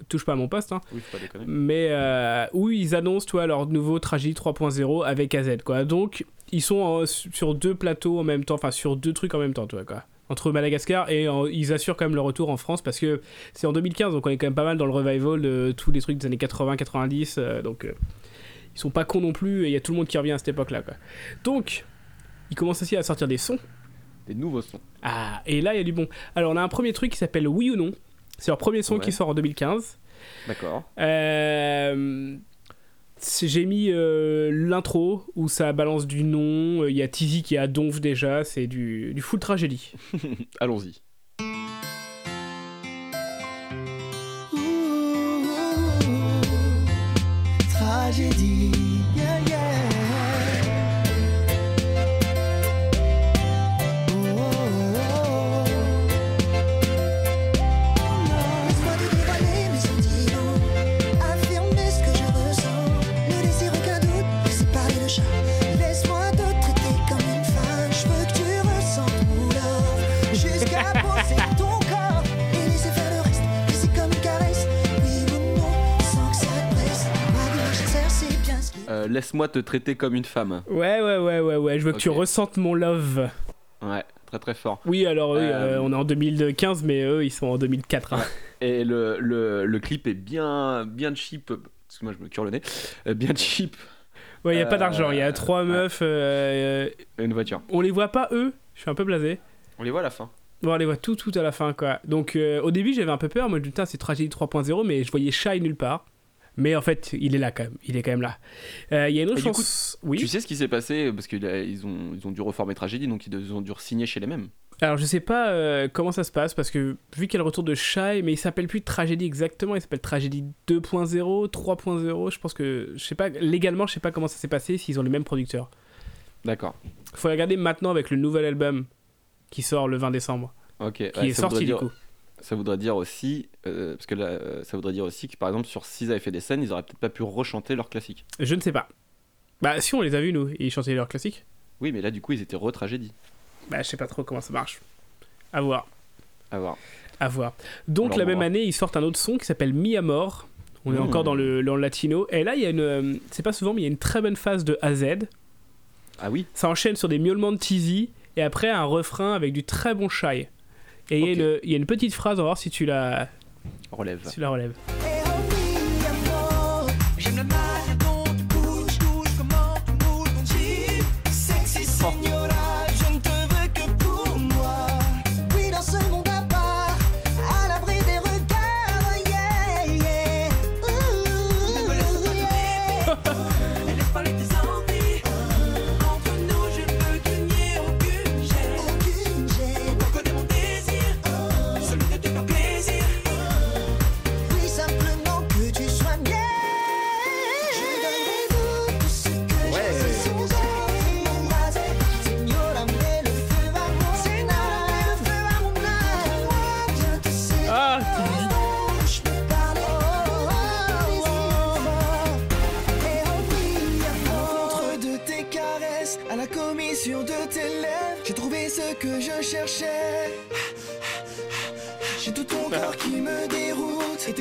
touche pas à mon poste, hein. oui, faut pas déconner. mais euh, où ils annoncent toi leur nouveau Tragédie 3.0 avec AZ quoi. Donc ils sont en- sur deux plateaux en même temps, enfin sur deux trucs en même temps, toi quoi. Entre Madagascar et ils assurent quand même le retour en France parce que c'est en 2015 donc on est quand même pas mal dans le revival de tous les trucs des années 80-90 euh, donc euh, ils sont pas cons non plus et il y a tout le monde qui revient à cette époque là quoi. Donc ils commencent aussi à sortir des sons. Des nouveaux sons. Ah et là il y a du bon. Alors on a un premier truc qui s'appelle Oui ou non. C'est leur premier son Ouais. qui sort en 2015. D'accord. Euh, c'est- J'ai mis euh, l'intro où ça balance du nom. Il y a Tizi qui est à Donf déjà. C'est du, du full tragédie. Allons-y. Tragédie, Euh, Laisse-moi te traiter comme une femme. Ouais, ouais, ouais, ouais, ouais. Je veux que tu ressentes mon love. Ouais, très très fort. Oui, alors Euh, euh, on est en 2015, mais eux, ils sont en 2004. hein. Et le, le, le clip est bien, bien cheap. Parce que moi je me cure le nez. Bien cheap. Ouais, il y a pas d'argent. Il y a trois meufs. Une voiture. on les voit pas, eux? Je suis un peu blasé. On les voit à la fin. Bon, on les voit tout, tout à la fin, quoi. Donc, euh, au début, j'avais un peu peur. Moi, je me dis, putain, c'est Tragédie 3.0, mais je voyais Shy nulle part. Mais en fait, il est là quand même. Il est quand même là. Euh, Il y a une autre Et coup, chance. Oui. Tu sais ce qui s'est passé Parce qu'ils ils ont, ils ont dû reformer Tragédie, donc ils ont dû signer chez les mêmes. Alors je sais pas euh, comment ça se passe parce que vu qu'il y a le retour de Shy, mais il s'appelle plus Tragédie exactement, il s'appelle Tragédie 2.0, 3.0, je pense que je sais pas légalement, je sais pas comment ça s'est passé s'ils ont les mêmes producteurs. D'accord. Faut regarder maintenant avec le nouvel album qui sort le 20 décembre, Ok. qui ouais, est sorti du dire- coup. Ça voudrait dire aussi, euh, parce que là, euh, ça voudrait dire aussi que par exemple sur s'ils avaient fait des scènes, ils auraient peut-être pas pu rechanter leurs classiques. Je ne sais pas. Bah si on les a vus nous, ils chantaient leurs classiques. Oui, mais là du coup ils étaient re-tragédie. Bah je sais pas trop comment ça marche. À voir. À voir. À voir. Donc Alors, la même année, ils sortent un autre son qui s'appelle Mi Amor. On est Mmh. encore dans le, dans le latino. Et là, il y a une. euh, C'est pas souvent, mais il y a une très bonne phase de AZ. Ah oui? Ça enchaîne sur des miaulements de teasy. Et après, un refrain avec du très bon shy. Et il y a une- il y, a une petite phrase, on va voir si tu la, Relève. si tu la relèves. J'aime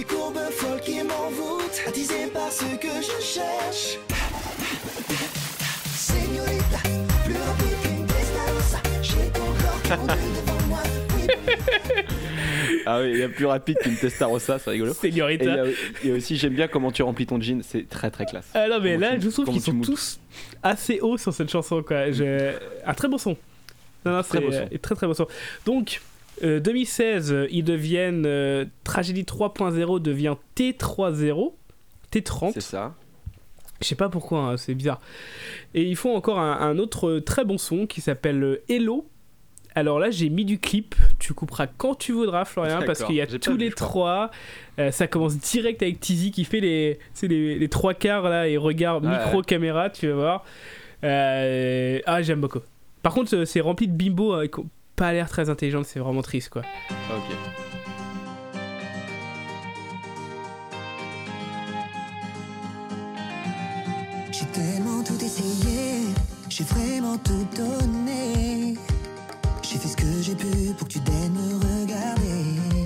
tes courbes folles qui m'envoûtent, attisé par ce que je cherche. Señorita, plus rapide qu'une Testarossa, j'ai ton corps devant moi. Ah oui, il y a plus rapide qu'une Testarossa, c'est rigolo. Et il y, Señorita. y a aussi, j'aime bien comment tu remplis ton jean, c'est très très classe. Ah non, mais Comment là, tu- je trouve qu'ils sont moutes. tous assez hauts sur cette chanson, quoi. Je- Un très beau son. Non, non, Très beau son. euh, très très beau son. Donc, euh, 2016, euh, ils deviennent. euh, Tragédie 3.0 devient T30. C'est T30. ça. Je sais pas pourquoi, hein, c'est bizarre. Et ils font encore un, un autre très bon son qui s'appelle euh, Hello. Alors là, j'ai mis du clip. Tu couperas quand tu voudras, Florian, parce qu'il y a tous les trois. Euh, ça commence direct avec Tizi qui fait les, les, les trois quarts là et regarde Ouais. micro caméra, tu vas voir. Euh, ah, j'aime beaucoup. Par contre, euh, c'est rempli de bimbo euh, pas l'air très intelligentes, c'est vraiment triste quoi. Ah, ok. J'ai tellement tout essayé, j'ai vraiment tout donné. J'ai fait ce que j'ai pu pour que tu daignes me regarder.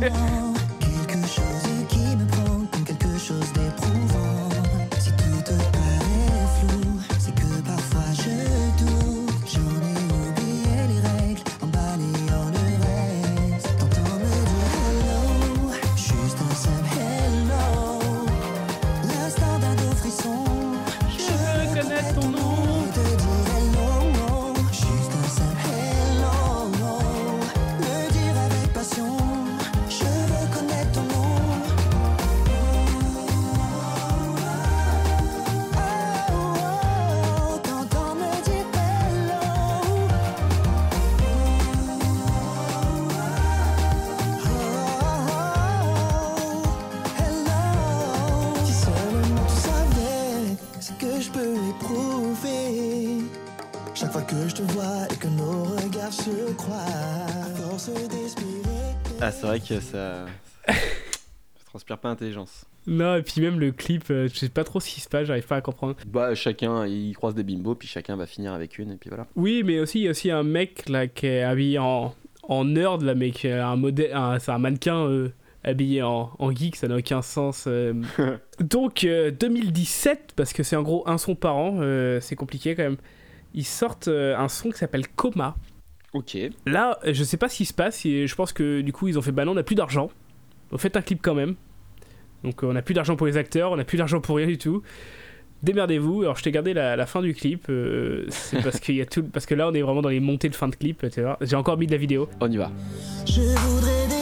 yeah Ah, c'est vrai que ça. ça transpire pas intelligence. Non, et puis même le clip, euh, je sais pas trop ce qui se passe, j'arrive pas à comprendre. Bah, chacun, il croise des bimbos, puis chacun va finir avec une, et puis voilà. Oui, mais aussi, il y a aussi un mec là qui est habillé en, en nerd, là, mais qui est un modèle, c'est un mannequin euh, habillé en, en geek, ça n'a aucun sens. euh. Donc, euh, 2017, parce que c'est en gros un son par an, euh, c'est compliqué quand même. Ils sortent un son qui s'appelle Coma. Ok. Là, euh, je sais pas ce qui se passe, et je pense que du coup, ils ont fait bah non, on n'a plus d'argent. On fait un clip quand même. Donc, euh, on n'a plus d'argent pour les acteurs, on n'a plus d'argent pour rien du tout. Démerdez-vous. Alors, je t'ai gardé la, la fin du clip. euh, c'est parce, qu'il y a tout, parce que là, on est vraiment dans les montées de fin de clip. tu vois. J'ai encore mis de la vidéo. On y va. Je voudrais défier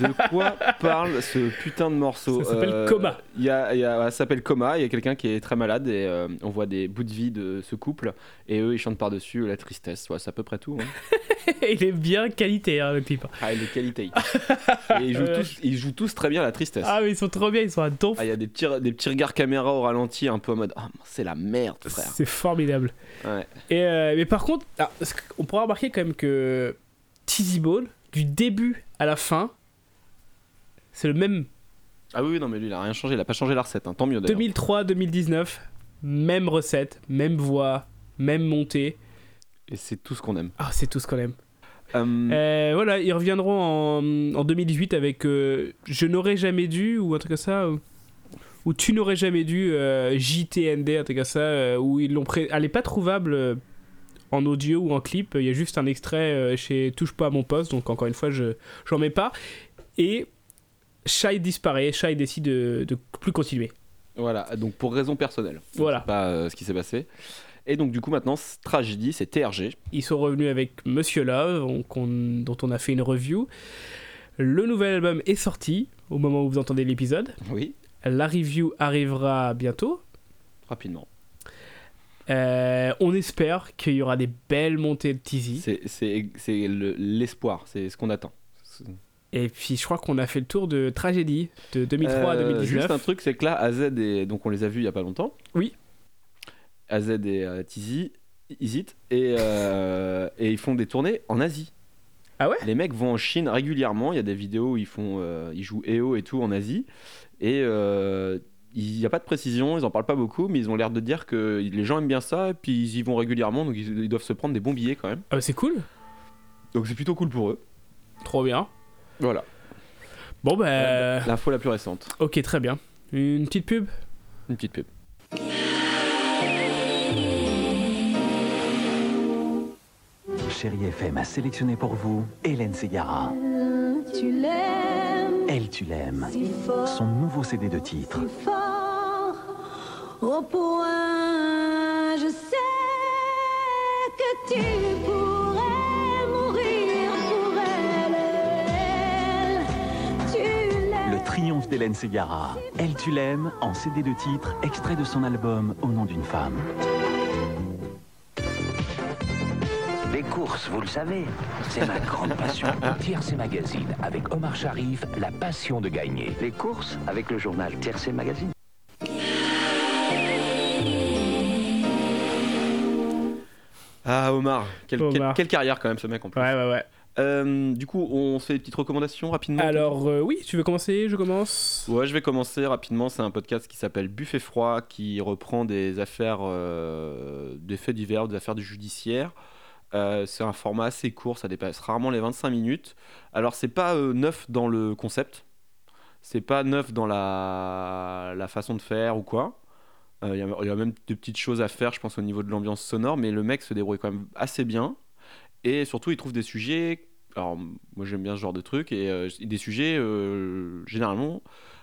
de quoi parle ce putain de morceau Ça s'appelle Euh, Coma. il y a, il y a- ça s'appelle Coma. Il y a quelqu'un qui est très malade et euh, on voit des bouts de vie de ce couple et eux ils chantent par-dessus la tristesse. Ouais, c'est à peu près tout. hein. Il est bien qualité, hein, le clip. Ah, et les qualités. et ils jouent, tous, ils jouent tous très bien la tristesse. Ah, mais ils sont trop bien, ils sont à donf. Ah, il y a des petits, des petits regards caméra au ralenti un peu en mode Ah, c'est la merde, frère. C'est formidable. Ouais. Et, euh, mais par contre, que- on pourra remarquer quand même que Tizzy Ball, du début à la fin, c'est le même Ah oui, oui, non, mais lui il a rien changé. Il a pas changé la recette. hein. Tant mieux d'ailleurs. 2003-2019, même recette, même voix, même montée. Et c'est tout ce qu'on aime. Ah, c'est tout ce qu'on aime. Euh, Euh, voilà, ils reviendront en, en 2018 avec euh, Je n'aurais jamais dû ou un truc comme ça. Ou, ou Tu n'aurais jamais dû, euh, JTND, un truc comme ça. où ils l'ont pré... Elle est pas trouvable en audio ou en clip. Il y a juste un extrait chez Touche pas à mon poste. Donc encore une fois, je j'en mets pas. Et Shai disparaît. Shai décide de, de plus continuer. Voilà, donc pour raison personnelle. Voilà. Pas euh, ce qui s'est passé. Et donc du coup maintenant, Tragédie, c'est TRG. Ils sont revenus avec Monsieur Love, on- dont on a fait une review. Le nouvel album est sorti au moment où vous entendez l'épisode. Oui. La review arrivera bientôt. Rapidement. Euh, on espère qu'il y aura des belles montées de teasy. C'est- C'est c'est le- l'espoir, c'est ce qu'on attend. Et puis je crois qu'on a fait le tour de Tragédie de 2003 à Euh, 2019. Juste un truc, c'est que là, AZ et donc on les a vus il y a pas longtemps. Oui. AZ et euh, Tizi, Izit, et, euh, et ils font des tournées en Asie. Ah ouais? Les mecs vont en Chine régulièrement. Il y a des vidéos où ils font, euh, ils jouent EO et tout en Asie. Et euh, il n'y a pas de précision, ils en parlent pas beaucoup, mais ils ont l'air de dire que les gens aiment bien ça et puis ils y vont régulièrement, donc ils, ils doivent se prendre des bons billets quand même. Ah, c'est cool, Donc c'est plutôt cool pour eux. trop bien. Voilà. Bon bah, L'info la plus récente. ok, très bien. Une petite pub? Une petite pub. Chérie FM a sélectionné pour vous Hélène Ségara. Tu l'aimes Elle, tu l'aimes. si Son nouveau CD de titre. si fort, au point je sais que tu pourrais triomphe d'Hélène Ségara. Elle, tu l'aimes, en CD de titre, extrait de son album Au nom d'une femme. Les courses, vous le savez, c'est ma grande passion. Tiercé Magazine, avec Omar Sharif, la passion de gagner. Les courses, avec le journal Tiercé Magazine. Ah Omar, quelle carrière quand même ce mec en plus. Ouais, ouais, ouais. Euh, du coup, on se fait des petites recommandations rapidement. Alors, euh, oui, tu veux commencer Je commence Ouais, je vais commencer rapidement. C'est un podcast qui s'appelle Buffet froid, qui reprend des affaires, euh, des faits divers, des affaires du judiciaire. Euh, c'est un format assez court, ça dépasse rarement les 25 minutes. Alors, c'est pas neuf dans le concept, c'est pas neuf dans la, la façon de faire ou quoi. Il y, y a même des petites choses à faire, je pense, au niveau de l'ambiance sonore, mais le mec se débrouille quand même assez bien. Et surtout, il trouve des sujets. Alors, moi, j'aime bien ce genre de trucs, et euh, des sujets euh, généralement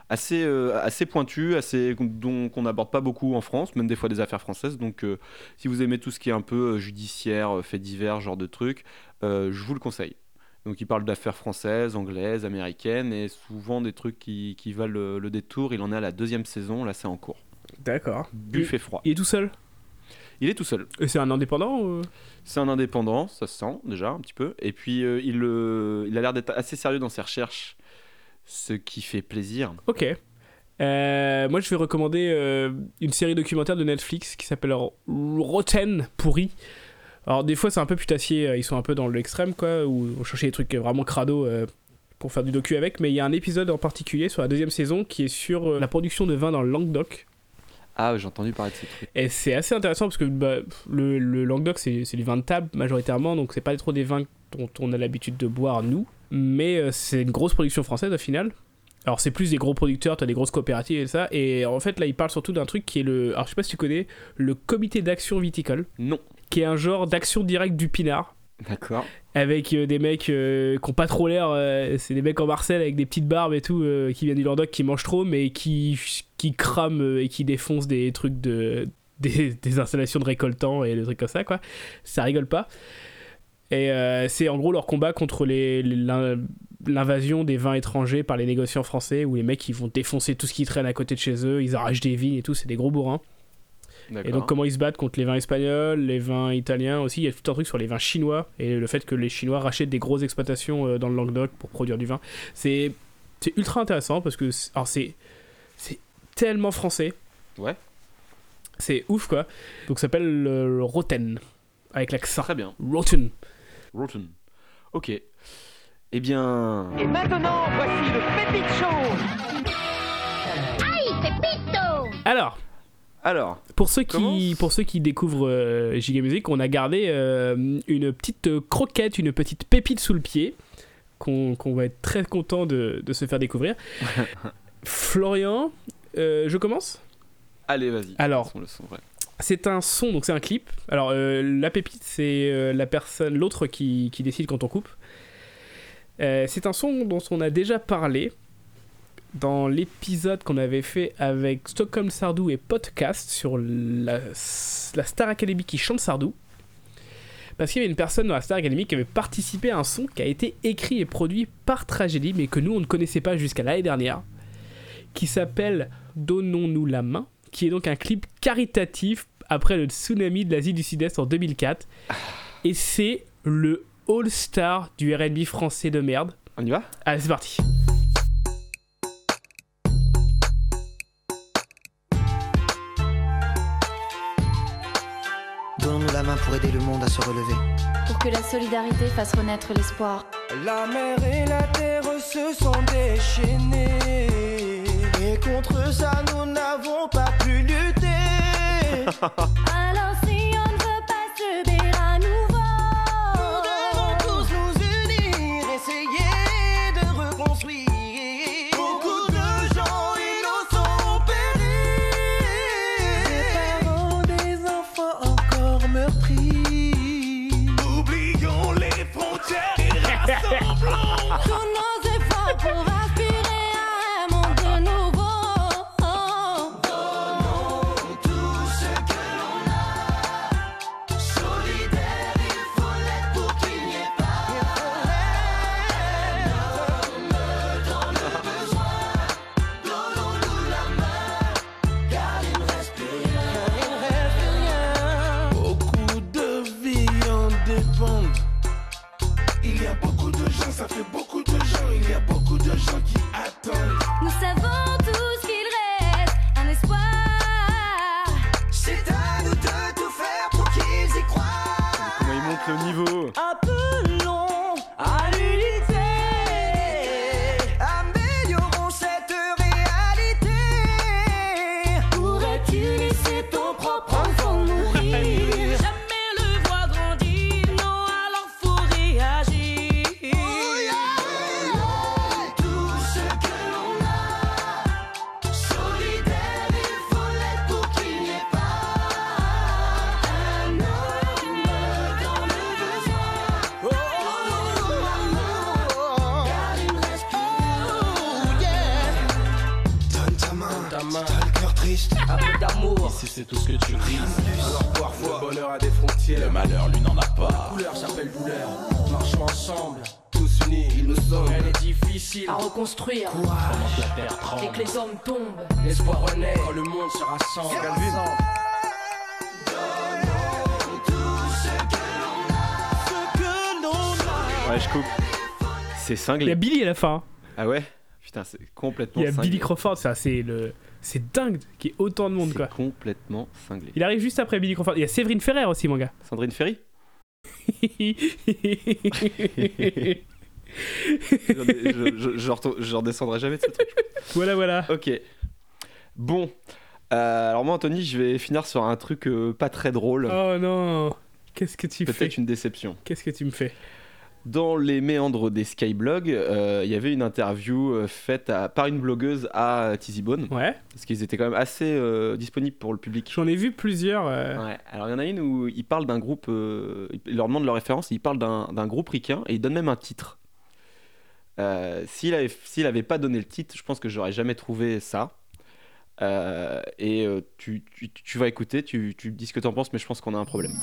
assez, euh, assez pointus, assez, dont qu'on n'aborde pas beaucoup en France, même des fois des affaires françaises. Donc, si vous aimez tout ce qui est un peu judiciaire, fait divers, genre de trucs, je vous le conseille. Donc, il parle d'affaires françaises, anglaises, américaines, et souvent des trucs qui, qui valent le, le détour. Il en est à la deuxième saison, là, c'est en cours. D'accord. Buffet froid. Il est tout seul? Il est tout seul. Et c'est un indépendant ou- C'est un indépendant, ça se sent déjà un petit peu. Et puis euh, il, euh, il a l'air d'être assez sérieux dans ses recherches, ce qui fait plaisir. Ok. Euh, moi, je vais recommander euh, une série documentaire de Netflix qui s'appelle Rotten pourri. Alors, des fois, c'est un peu putassier, euh, ils sont un peu dans l'extrême, quoi, où on cherchait des trucs vraiment crado euh, pour faire du docu avec. Mais il y a un épisode en particulier sur la deuxième saison qui est sur euh, la production de vin dans le Languedoc. Ah, j'ai entendu parler de ces trucs. Et c'est assez intéressant parce que bah, le, le Languedoc, c'est du vin de table majoritairement, donc c'est pas trop des vins dont on a l'habitude de boire nous, mais euh, c'est une grosse production française au final. Alors c'est plus des gros producteurs, t'as des grosses coopératives et ça, et en fait là il parle surtout d'un truc qui est le, alors je sais pas si tu connais, le comité d'action viticole, Non. qui est un genre d'action directe du pinard. D'accord. Avec euh, des mecs euh, qui ont pas trop l'air, euh, c'est des mecs en Marseille avec des petites barbes et tout, qui viennent du Languedoc, qui mangent trop, mais qui, qui crament et qui défoncent des trucs de. Des, installations de récoltants et des trucs comme ça, quoi. Ça rigole pas. Et c'est en gros leur combat contre l'invasion des vins étrangers par les négociants français, où les mecs ils vont défoncer tout ce qui traîne à côté de chez eux, ils arrachent des vignes et tout, c'est des gros bourrins. Et donc comment ils se battent contre les vins espagnols, les vins italiens aussi, il y a tout un truc sur les vins chinois et le fait que les Chinois rachètent des grosses exploitations euh, dans le Languedoc pour produire du vin. C'est c'est ultra intéressant parce que c'est- alors c'est c'est tellement français. Ouais. C'est ouf quoi. Donc ça s'appelle le Rotten avec l'accent. Très bien. Rotten. Rotten. Ok. Eh bien. Et maintenant, voici le Pépite Show Alors, Alors, pour ceux qui, pour ceux qui découvrent euh, Giga Music, on a gardé euh, une petite croquette, une petite pépite sous le pied, qu'on va être très content de, de se faire découvrir. Florian, euh, je commence? Allez, vas-y. Alors. C'est un son, donc c'est un clip. Alors, euh, la pépite, c'est euh, la personne, l'autre qui, qui décide quand on coupe. Euh, c'est un son dont on a déjà parlé. Dans l'épisode qu'on avait fait avec Stockholm Sardou et Podcast sur la, la Star Academy qui chante Sardou. Parce qu'il y avait une personne dans la Star Academy qui avait participé à un son qui a été écrit et produit par Tragédie, mais que nous on ne connaissait pas jusqu'à l'année dernière, qui s'appelle Donnons-nous la main, qui est donc un clip caritatif après le tsunami de l'Asie du Sud-Est en 2004. Et c'est le all-star du RB français de merde. On y va? Allez, c'est parti. La main pour aider le monde à se relever. Pour que la solidarité fasse renaître l'espoir. La mer et la terre se sont déchaînés. Et contre ça, nous n'avons pas pu lutter. Alors il nous. Elle est difficile. À reconstruire La terre et tremble. que les hommes tombent. L'espoir renaît quand le monde se rassemble. Ce que l'on a. Ouais, je coupe. C'est Il y a cinglé. Billy à la fin. Ah ouais? Putain, c'est complètement Il y a cinglé. Billy Crawford, ça c'est le. C'est dingue qu'il y ait autant de monde quoi. complètement cinglé. Il arrive juste après Billy Crawford. Il y a Séverine Ferrer aussi, mon gars. Sandrine Ferry? je, redescendrai jamais de ce truc. voilà, voilà. Ok. Bon. Euh, alors moi, Anthony, je vais finir sur un truc euh, pas très drôle. Oh non. Qu'est-ce que tu fais Peut-être une déception. Qu'est-ce que tu me fais Dans les méandres des Skyblogs, euh, il y avait une interview faite à- par une blogueuse à Tizybone. Ouais. Parce qu'ils étaient quand même assez disponibles pour le public. J'en ai vu plusieurs. Ouais. Alors il y en a une où ils parlent d'un groupe, ils leur demandent leur référence, et ils parlent d'un d'un groupe ricain et ils donnent même un titre. Euh, S'il avait, s'il pas donné le titre, je pense que j'aurais jamais trouvé ça. Euh, et euh, tu, tu, tu vas écouter, tu, tu dis ce que tu en penses, mais je pense qu'on a un problème.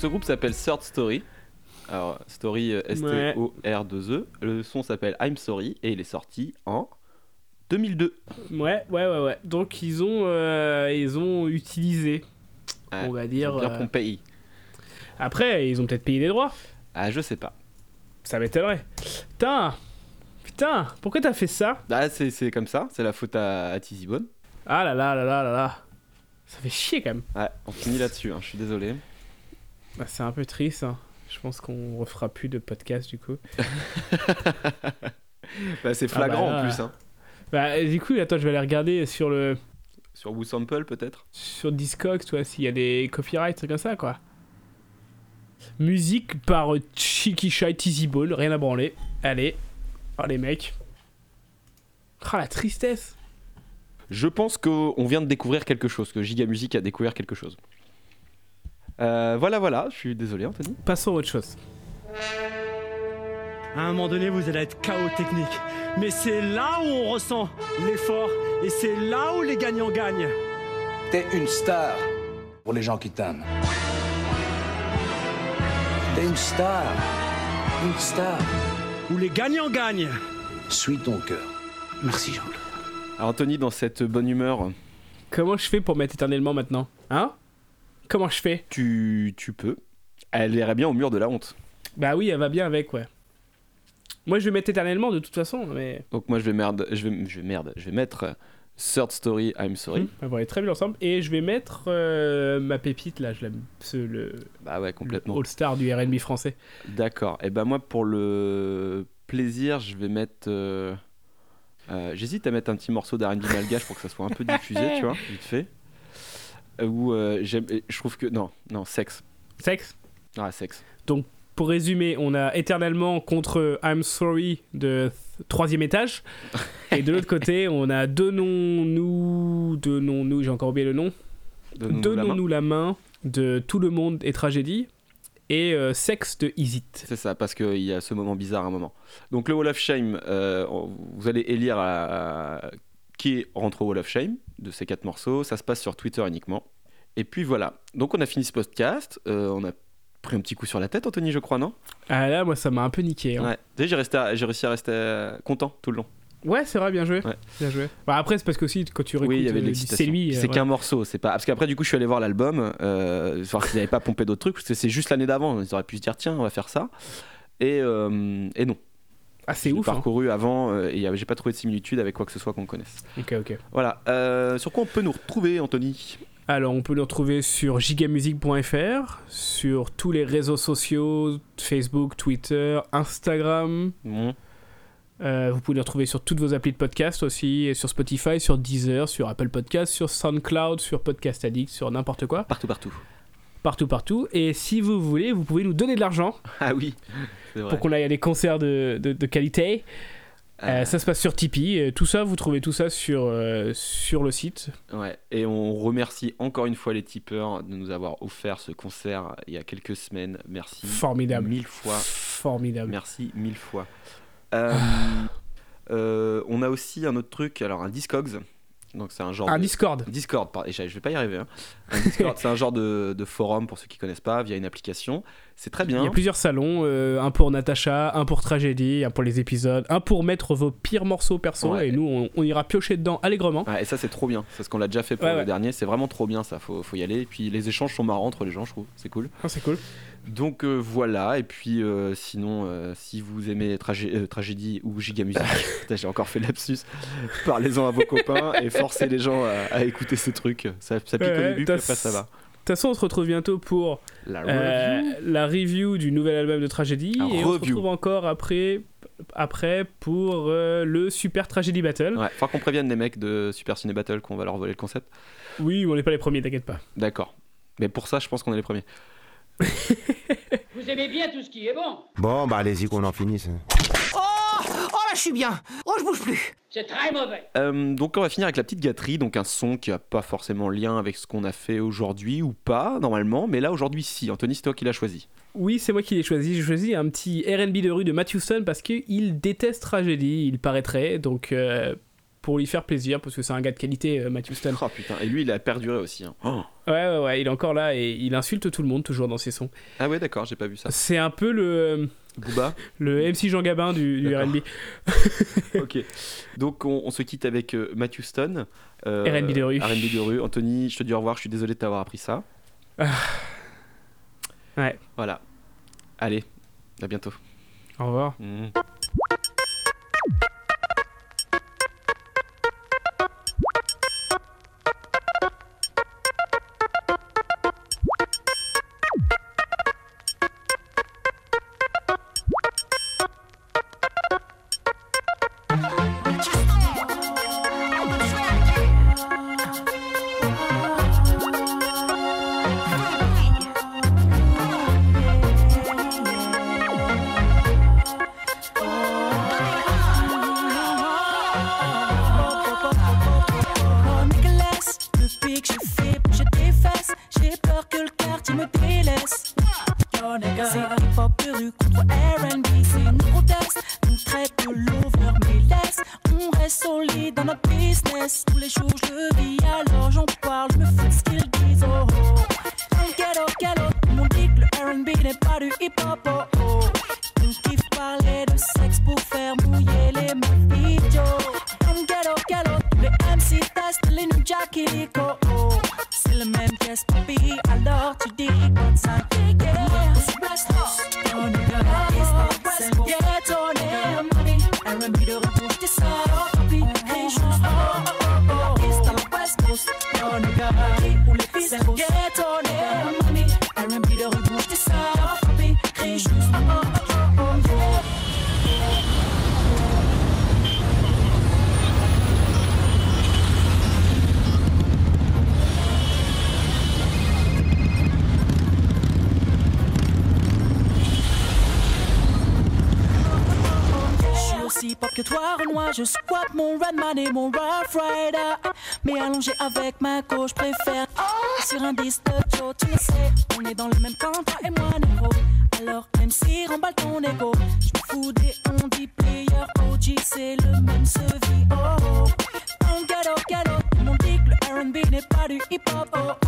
Ce groupe s'appelle Third Story. Alors, Story euh, S-T-O-R-2-E. Le son s'appelle I'm Sorry et il est sorti en 2002. Ouais, ouais, ouais, ouais. Donc ils ont, euh, ils ont utilisé, Ouais, on va dire. bien euh, paye. Après, ils ont peut-être payé des droits. Ah, je sais pas. Ça m'étonnerait. Putain, putain, pourquoi t'as fait ça? Ah, c'est comme ça, c'est la faute à, à Tizzy Bone. Ah là là là là là là. Ça fait chier quand même. Ouais, on finit là-dessus, hein, je suis désolé. Bah, c'est un peu triste. hein. Je pense qu'on refera plus de podcast du coup. Bah, c'est Ah flagrant bah en plus. Hein. Bah, du coup, attends, je vais aller regarder sur le Sur WooSample peut-être? Sur Discogs, tu vois, s'il y a des copyrights, trucs comme ça, quoi. Musique par Cheeky Shy Tizzy Ball, rien à branler. Allez. Oh les mecs. Ah la tristesse. Je pense qu'on vient de découvrir quelque chose, que Giga Music a découvert quelque chose. Euh, voilà, voilà, je suis désolé, Anthony. Passons à autre chose. À un moment donné, vous allez être chaos technique. Mais c'est là où on ressent l'effort et c'est là où les gagnants gagnent. T'es une star pour les gens qui t'aiment. T'es une star. Une star. Où les gagnants gagnent. Suis ton cœur. Merci Jean-Claude. Alors, Anthony, dans cette bonne humeur, Comment je fais pour mettre éternellement maintenant Hein? Comment je fais tu, tu peux. Elle irait bien au mur de la honte. Bah oui, elle va bien avec, ouais. Moi, je vais mettre éternellement de toute façon, mais. Donc moi je vais merde, je vais, je vais merde, je vais mettre euh, Third Story I'm Sorry. On va aller très bien ensemble. Et je vais mettre euh, ma pépite, là, je l'aime. Le, Bah ouais, complètement. le All-Star du RB français. D'accord. Et ben moi pour le plaisir, je vais mettre. euh, euh, J'hésite à mettre un petit morceau d'R&B malgache pour que ça soit un peu diffusé, tu vois, vite fait. Ou euh, j'aime, je trouve que non, non, sexe. Sexe? Ah, sexe. Donc, pour résumer, on a éternellement contre I'm Sorry de troisième étage. Et de l'autre côté, on a Donnons-nous. Donnons-nous, j'ai encore oublié le nom. Donnons-nous la main. Donnons-nous la main de Tout le monde et Tragédie. Et euh, Sexe de Easy. C'est ça, parce qu'il y a ce moment bizarre à un moment. Donc le Wall of Shame, euh, vous allez élire à- qui rentre au Wall of Shame de ces quatre morceaux. Ça se passe sur Twitter uniquement. Et puis voilà. Donc on a fini ce podcast. Euh, on a pris un petit coup sur la tête, Anthony, je crois, non? Ah là, moi, ça m'a un peu niqué. hein. Ouais. J'ai resté à- j'ai réussi à rester euh, content tout le long. Ouais, c'est vrai, bien joué. Ouais. Bien joué. Bah, après, c'est parce que aussi, quand tu réécoutes, Oui, il y avait de euh, l'excitation. c'est lui. C'est euh, qu'un morceau, c'est pas parce qu'après du coup je suis allé voir l'album, euh, voir s'ils n'avaient pas pompé d'autres trucs, parce que c'est juste l'année d'avant. Ils auraient pu se dire tiens, on va faire ça. Et, euh, et non. Ah, c'est ouf. hein. parcouru avant euh, et j'ai pas trouvé de similitude avec quoi que ce soit qu'on connaisse. Ok, ok. Voilà. Euh, sur quoi on peut nous retrouver, Anthony? Alors, on peut nous retrouver sur gigamusic.fr, sur tous les réseaux sociaux, Facebook, Twitter, Instagram. Bon. Euh, vous pouvez nous retrouver sur toutes vos applis de podcast aussi, et sur Spotify, sur Deezer, sur Apple Podcast, sur SoundCloud, sur Podcast Addict, sur n'importe quoi. Partout, partout. Partout, partout. Et si vous voulez, vous pouvez nous donner de l'argent Ah oui, vrai. pour qu'on aille à des concerts de, de- de qualité. Euh, ça se passe sur Tipeee. Euh, Tout ça, vous trouvez tout ça sur, euh, sur le site. Ouais. Et on remercie encore une fois les tipeurs de nous avoir offert ce concert il y a quelques semaines. Merci. Formidable. Mille fois. Formidable. Merci mille fois. Euh, on a aussi un autre truc, alors un Discogs. Donc c'est un genre Un de- Discord. Discord, pardon, je vais pas y arriver. hein. Un Discord, c'est un genre de, de forum pour ceux qui connaissent pas via une application. C'est très bien. Il y a plusieurs salons, euh, un pour Natacha, un pour Tragédie, un pour les épisodes, un pour mettre vos pires morceaux perso, Ouais. et nous on, on ira piocher dedans allègrement. Ouais, et ça c'est trop bien, c'est ce qu'on l'a déjà fait pour Ouais, le dernier, c'est vraiment trop bien ça, faut, faut y aller. Et puis les échanges sont marrants entre les gens, je trouve, c'est cool. Ah, c'est cool. Donc euh, voilà, et puis euh, sinon, euh, si vous aimez Tragé- Tragédie ou Giga j'ai encore fait lapsus, parlez-en à vos copains et forcez les gens à, à écouter ces trucs. Ça, ça pique au début, t'as- après ça va. De toute façon, on se retrouve bientôt pour La review. la review du nouvel album de Tragédie, Un et on se retrouve encore après, après pour le Super Tragédie Battle. Ouais, faudra qu'on prévienne les mecs de Super Ciné Battle qu'on va leur voler le concept. Oui, on n'est pas les premiers, t'inquiète pas. D'accord. Mais pour ça, je pense qu'on est les premiers. Vous aimez bien tout ce qui est bon Bon, bah allez-y qu'on en finisse. Oh Oh là, je suis bien Oh, je bouge plus C'est très mauvais Euh, donc on va finir avec la petite gâterie, donc un son qui a pas forcément lien avec ce qu'on a fait aujourd'hui ou pas normalement, mais là aujourd'hui si. Anthony, c'est toi qui l'as choisi. Oui, c'est moi qui l'ai choisi. J'ai choisi un petit RB de rue de Matthewson parce qu'il déteste Tragédie, il paraîtrait. Donc, euh, pour lui faire plaisir, parce que c'est un gars de qualité, euh, Matthew Stone. Oh putain, et lui il a perduré aussi. hein. Oh. Ouais, ouais, ouais, il est encore là et il insulte tout le monde toujours dans ses sons. Ah ouais, d'accord, j'ai pas vu ça. C'est un peu le, Booba le MC Jean Gabin du. RB. Ok. Donc on, on se quitte avec euh, Matthew Stone. euh, R&B de rue. R&B de rue. Anthony, je te dis au revoir, je suis désolé de t'avoir appris ça. Ouais, Voilà. Allez, à bientôt. au revoir. Mm. Et mon Rough Rider. Mais allongé avec ma gauche, préfère sur un disque de Joe. Tu le sais, on est dans le même camp, toi et moi, Nero. Alors, même si remballe ton ego, je me fous des on dit player OG, c'est le même sevi. Oh oh, on ghetto, ghetto. Tout le monde dit que le RB n'est pas du hip hop. Oh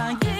dis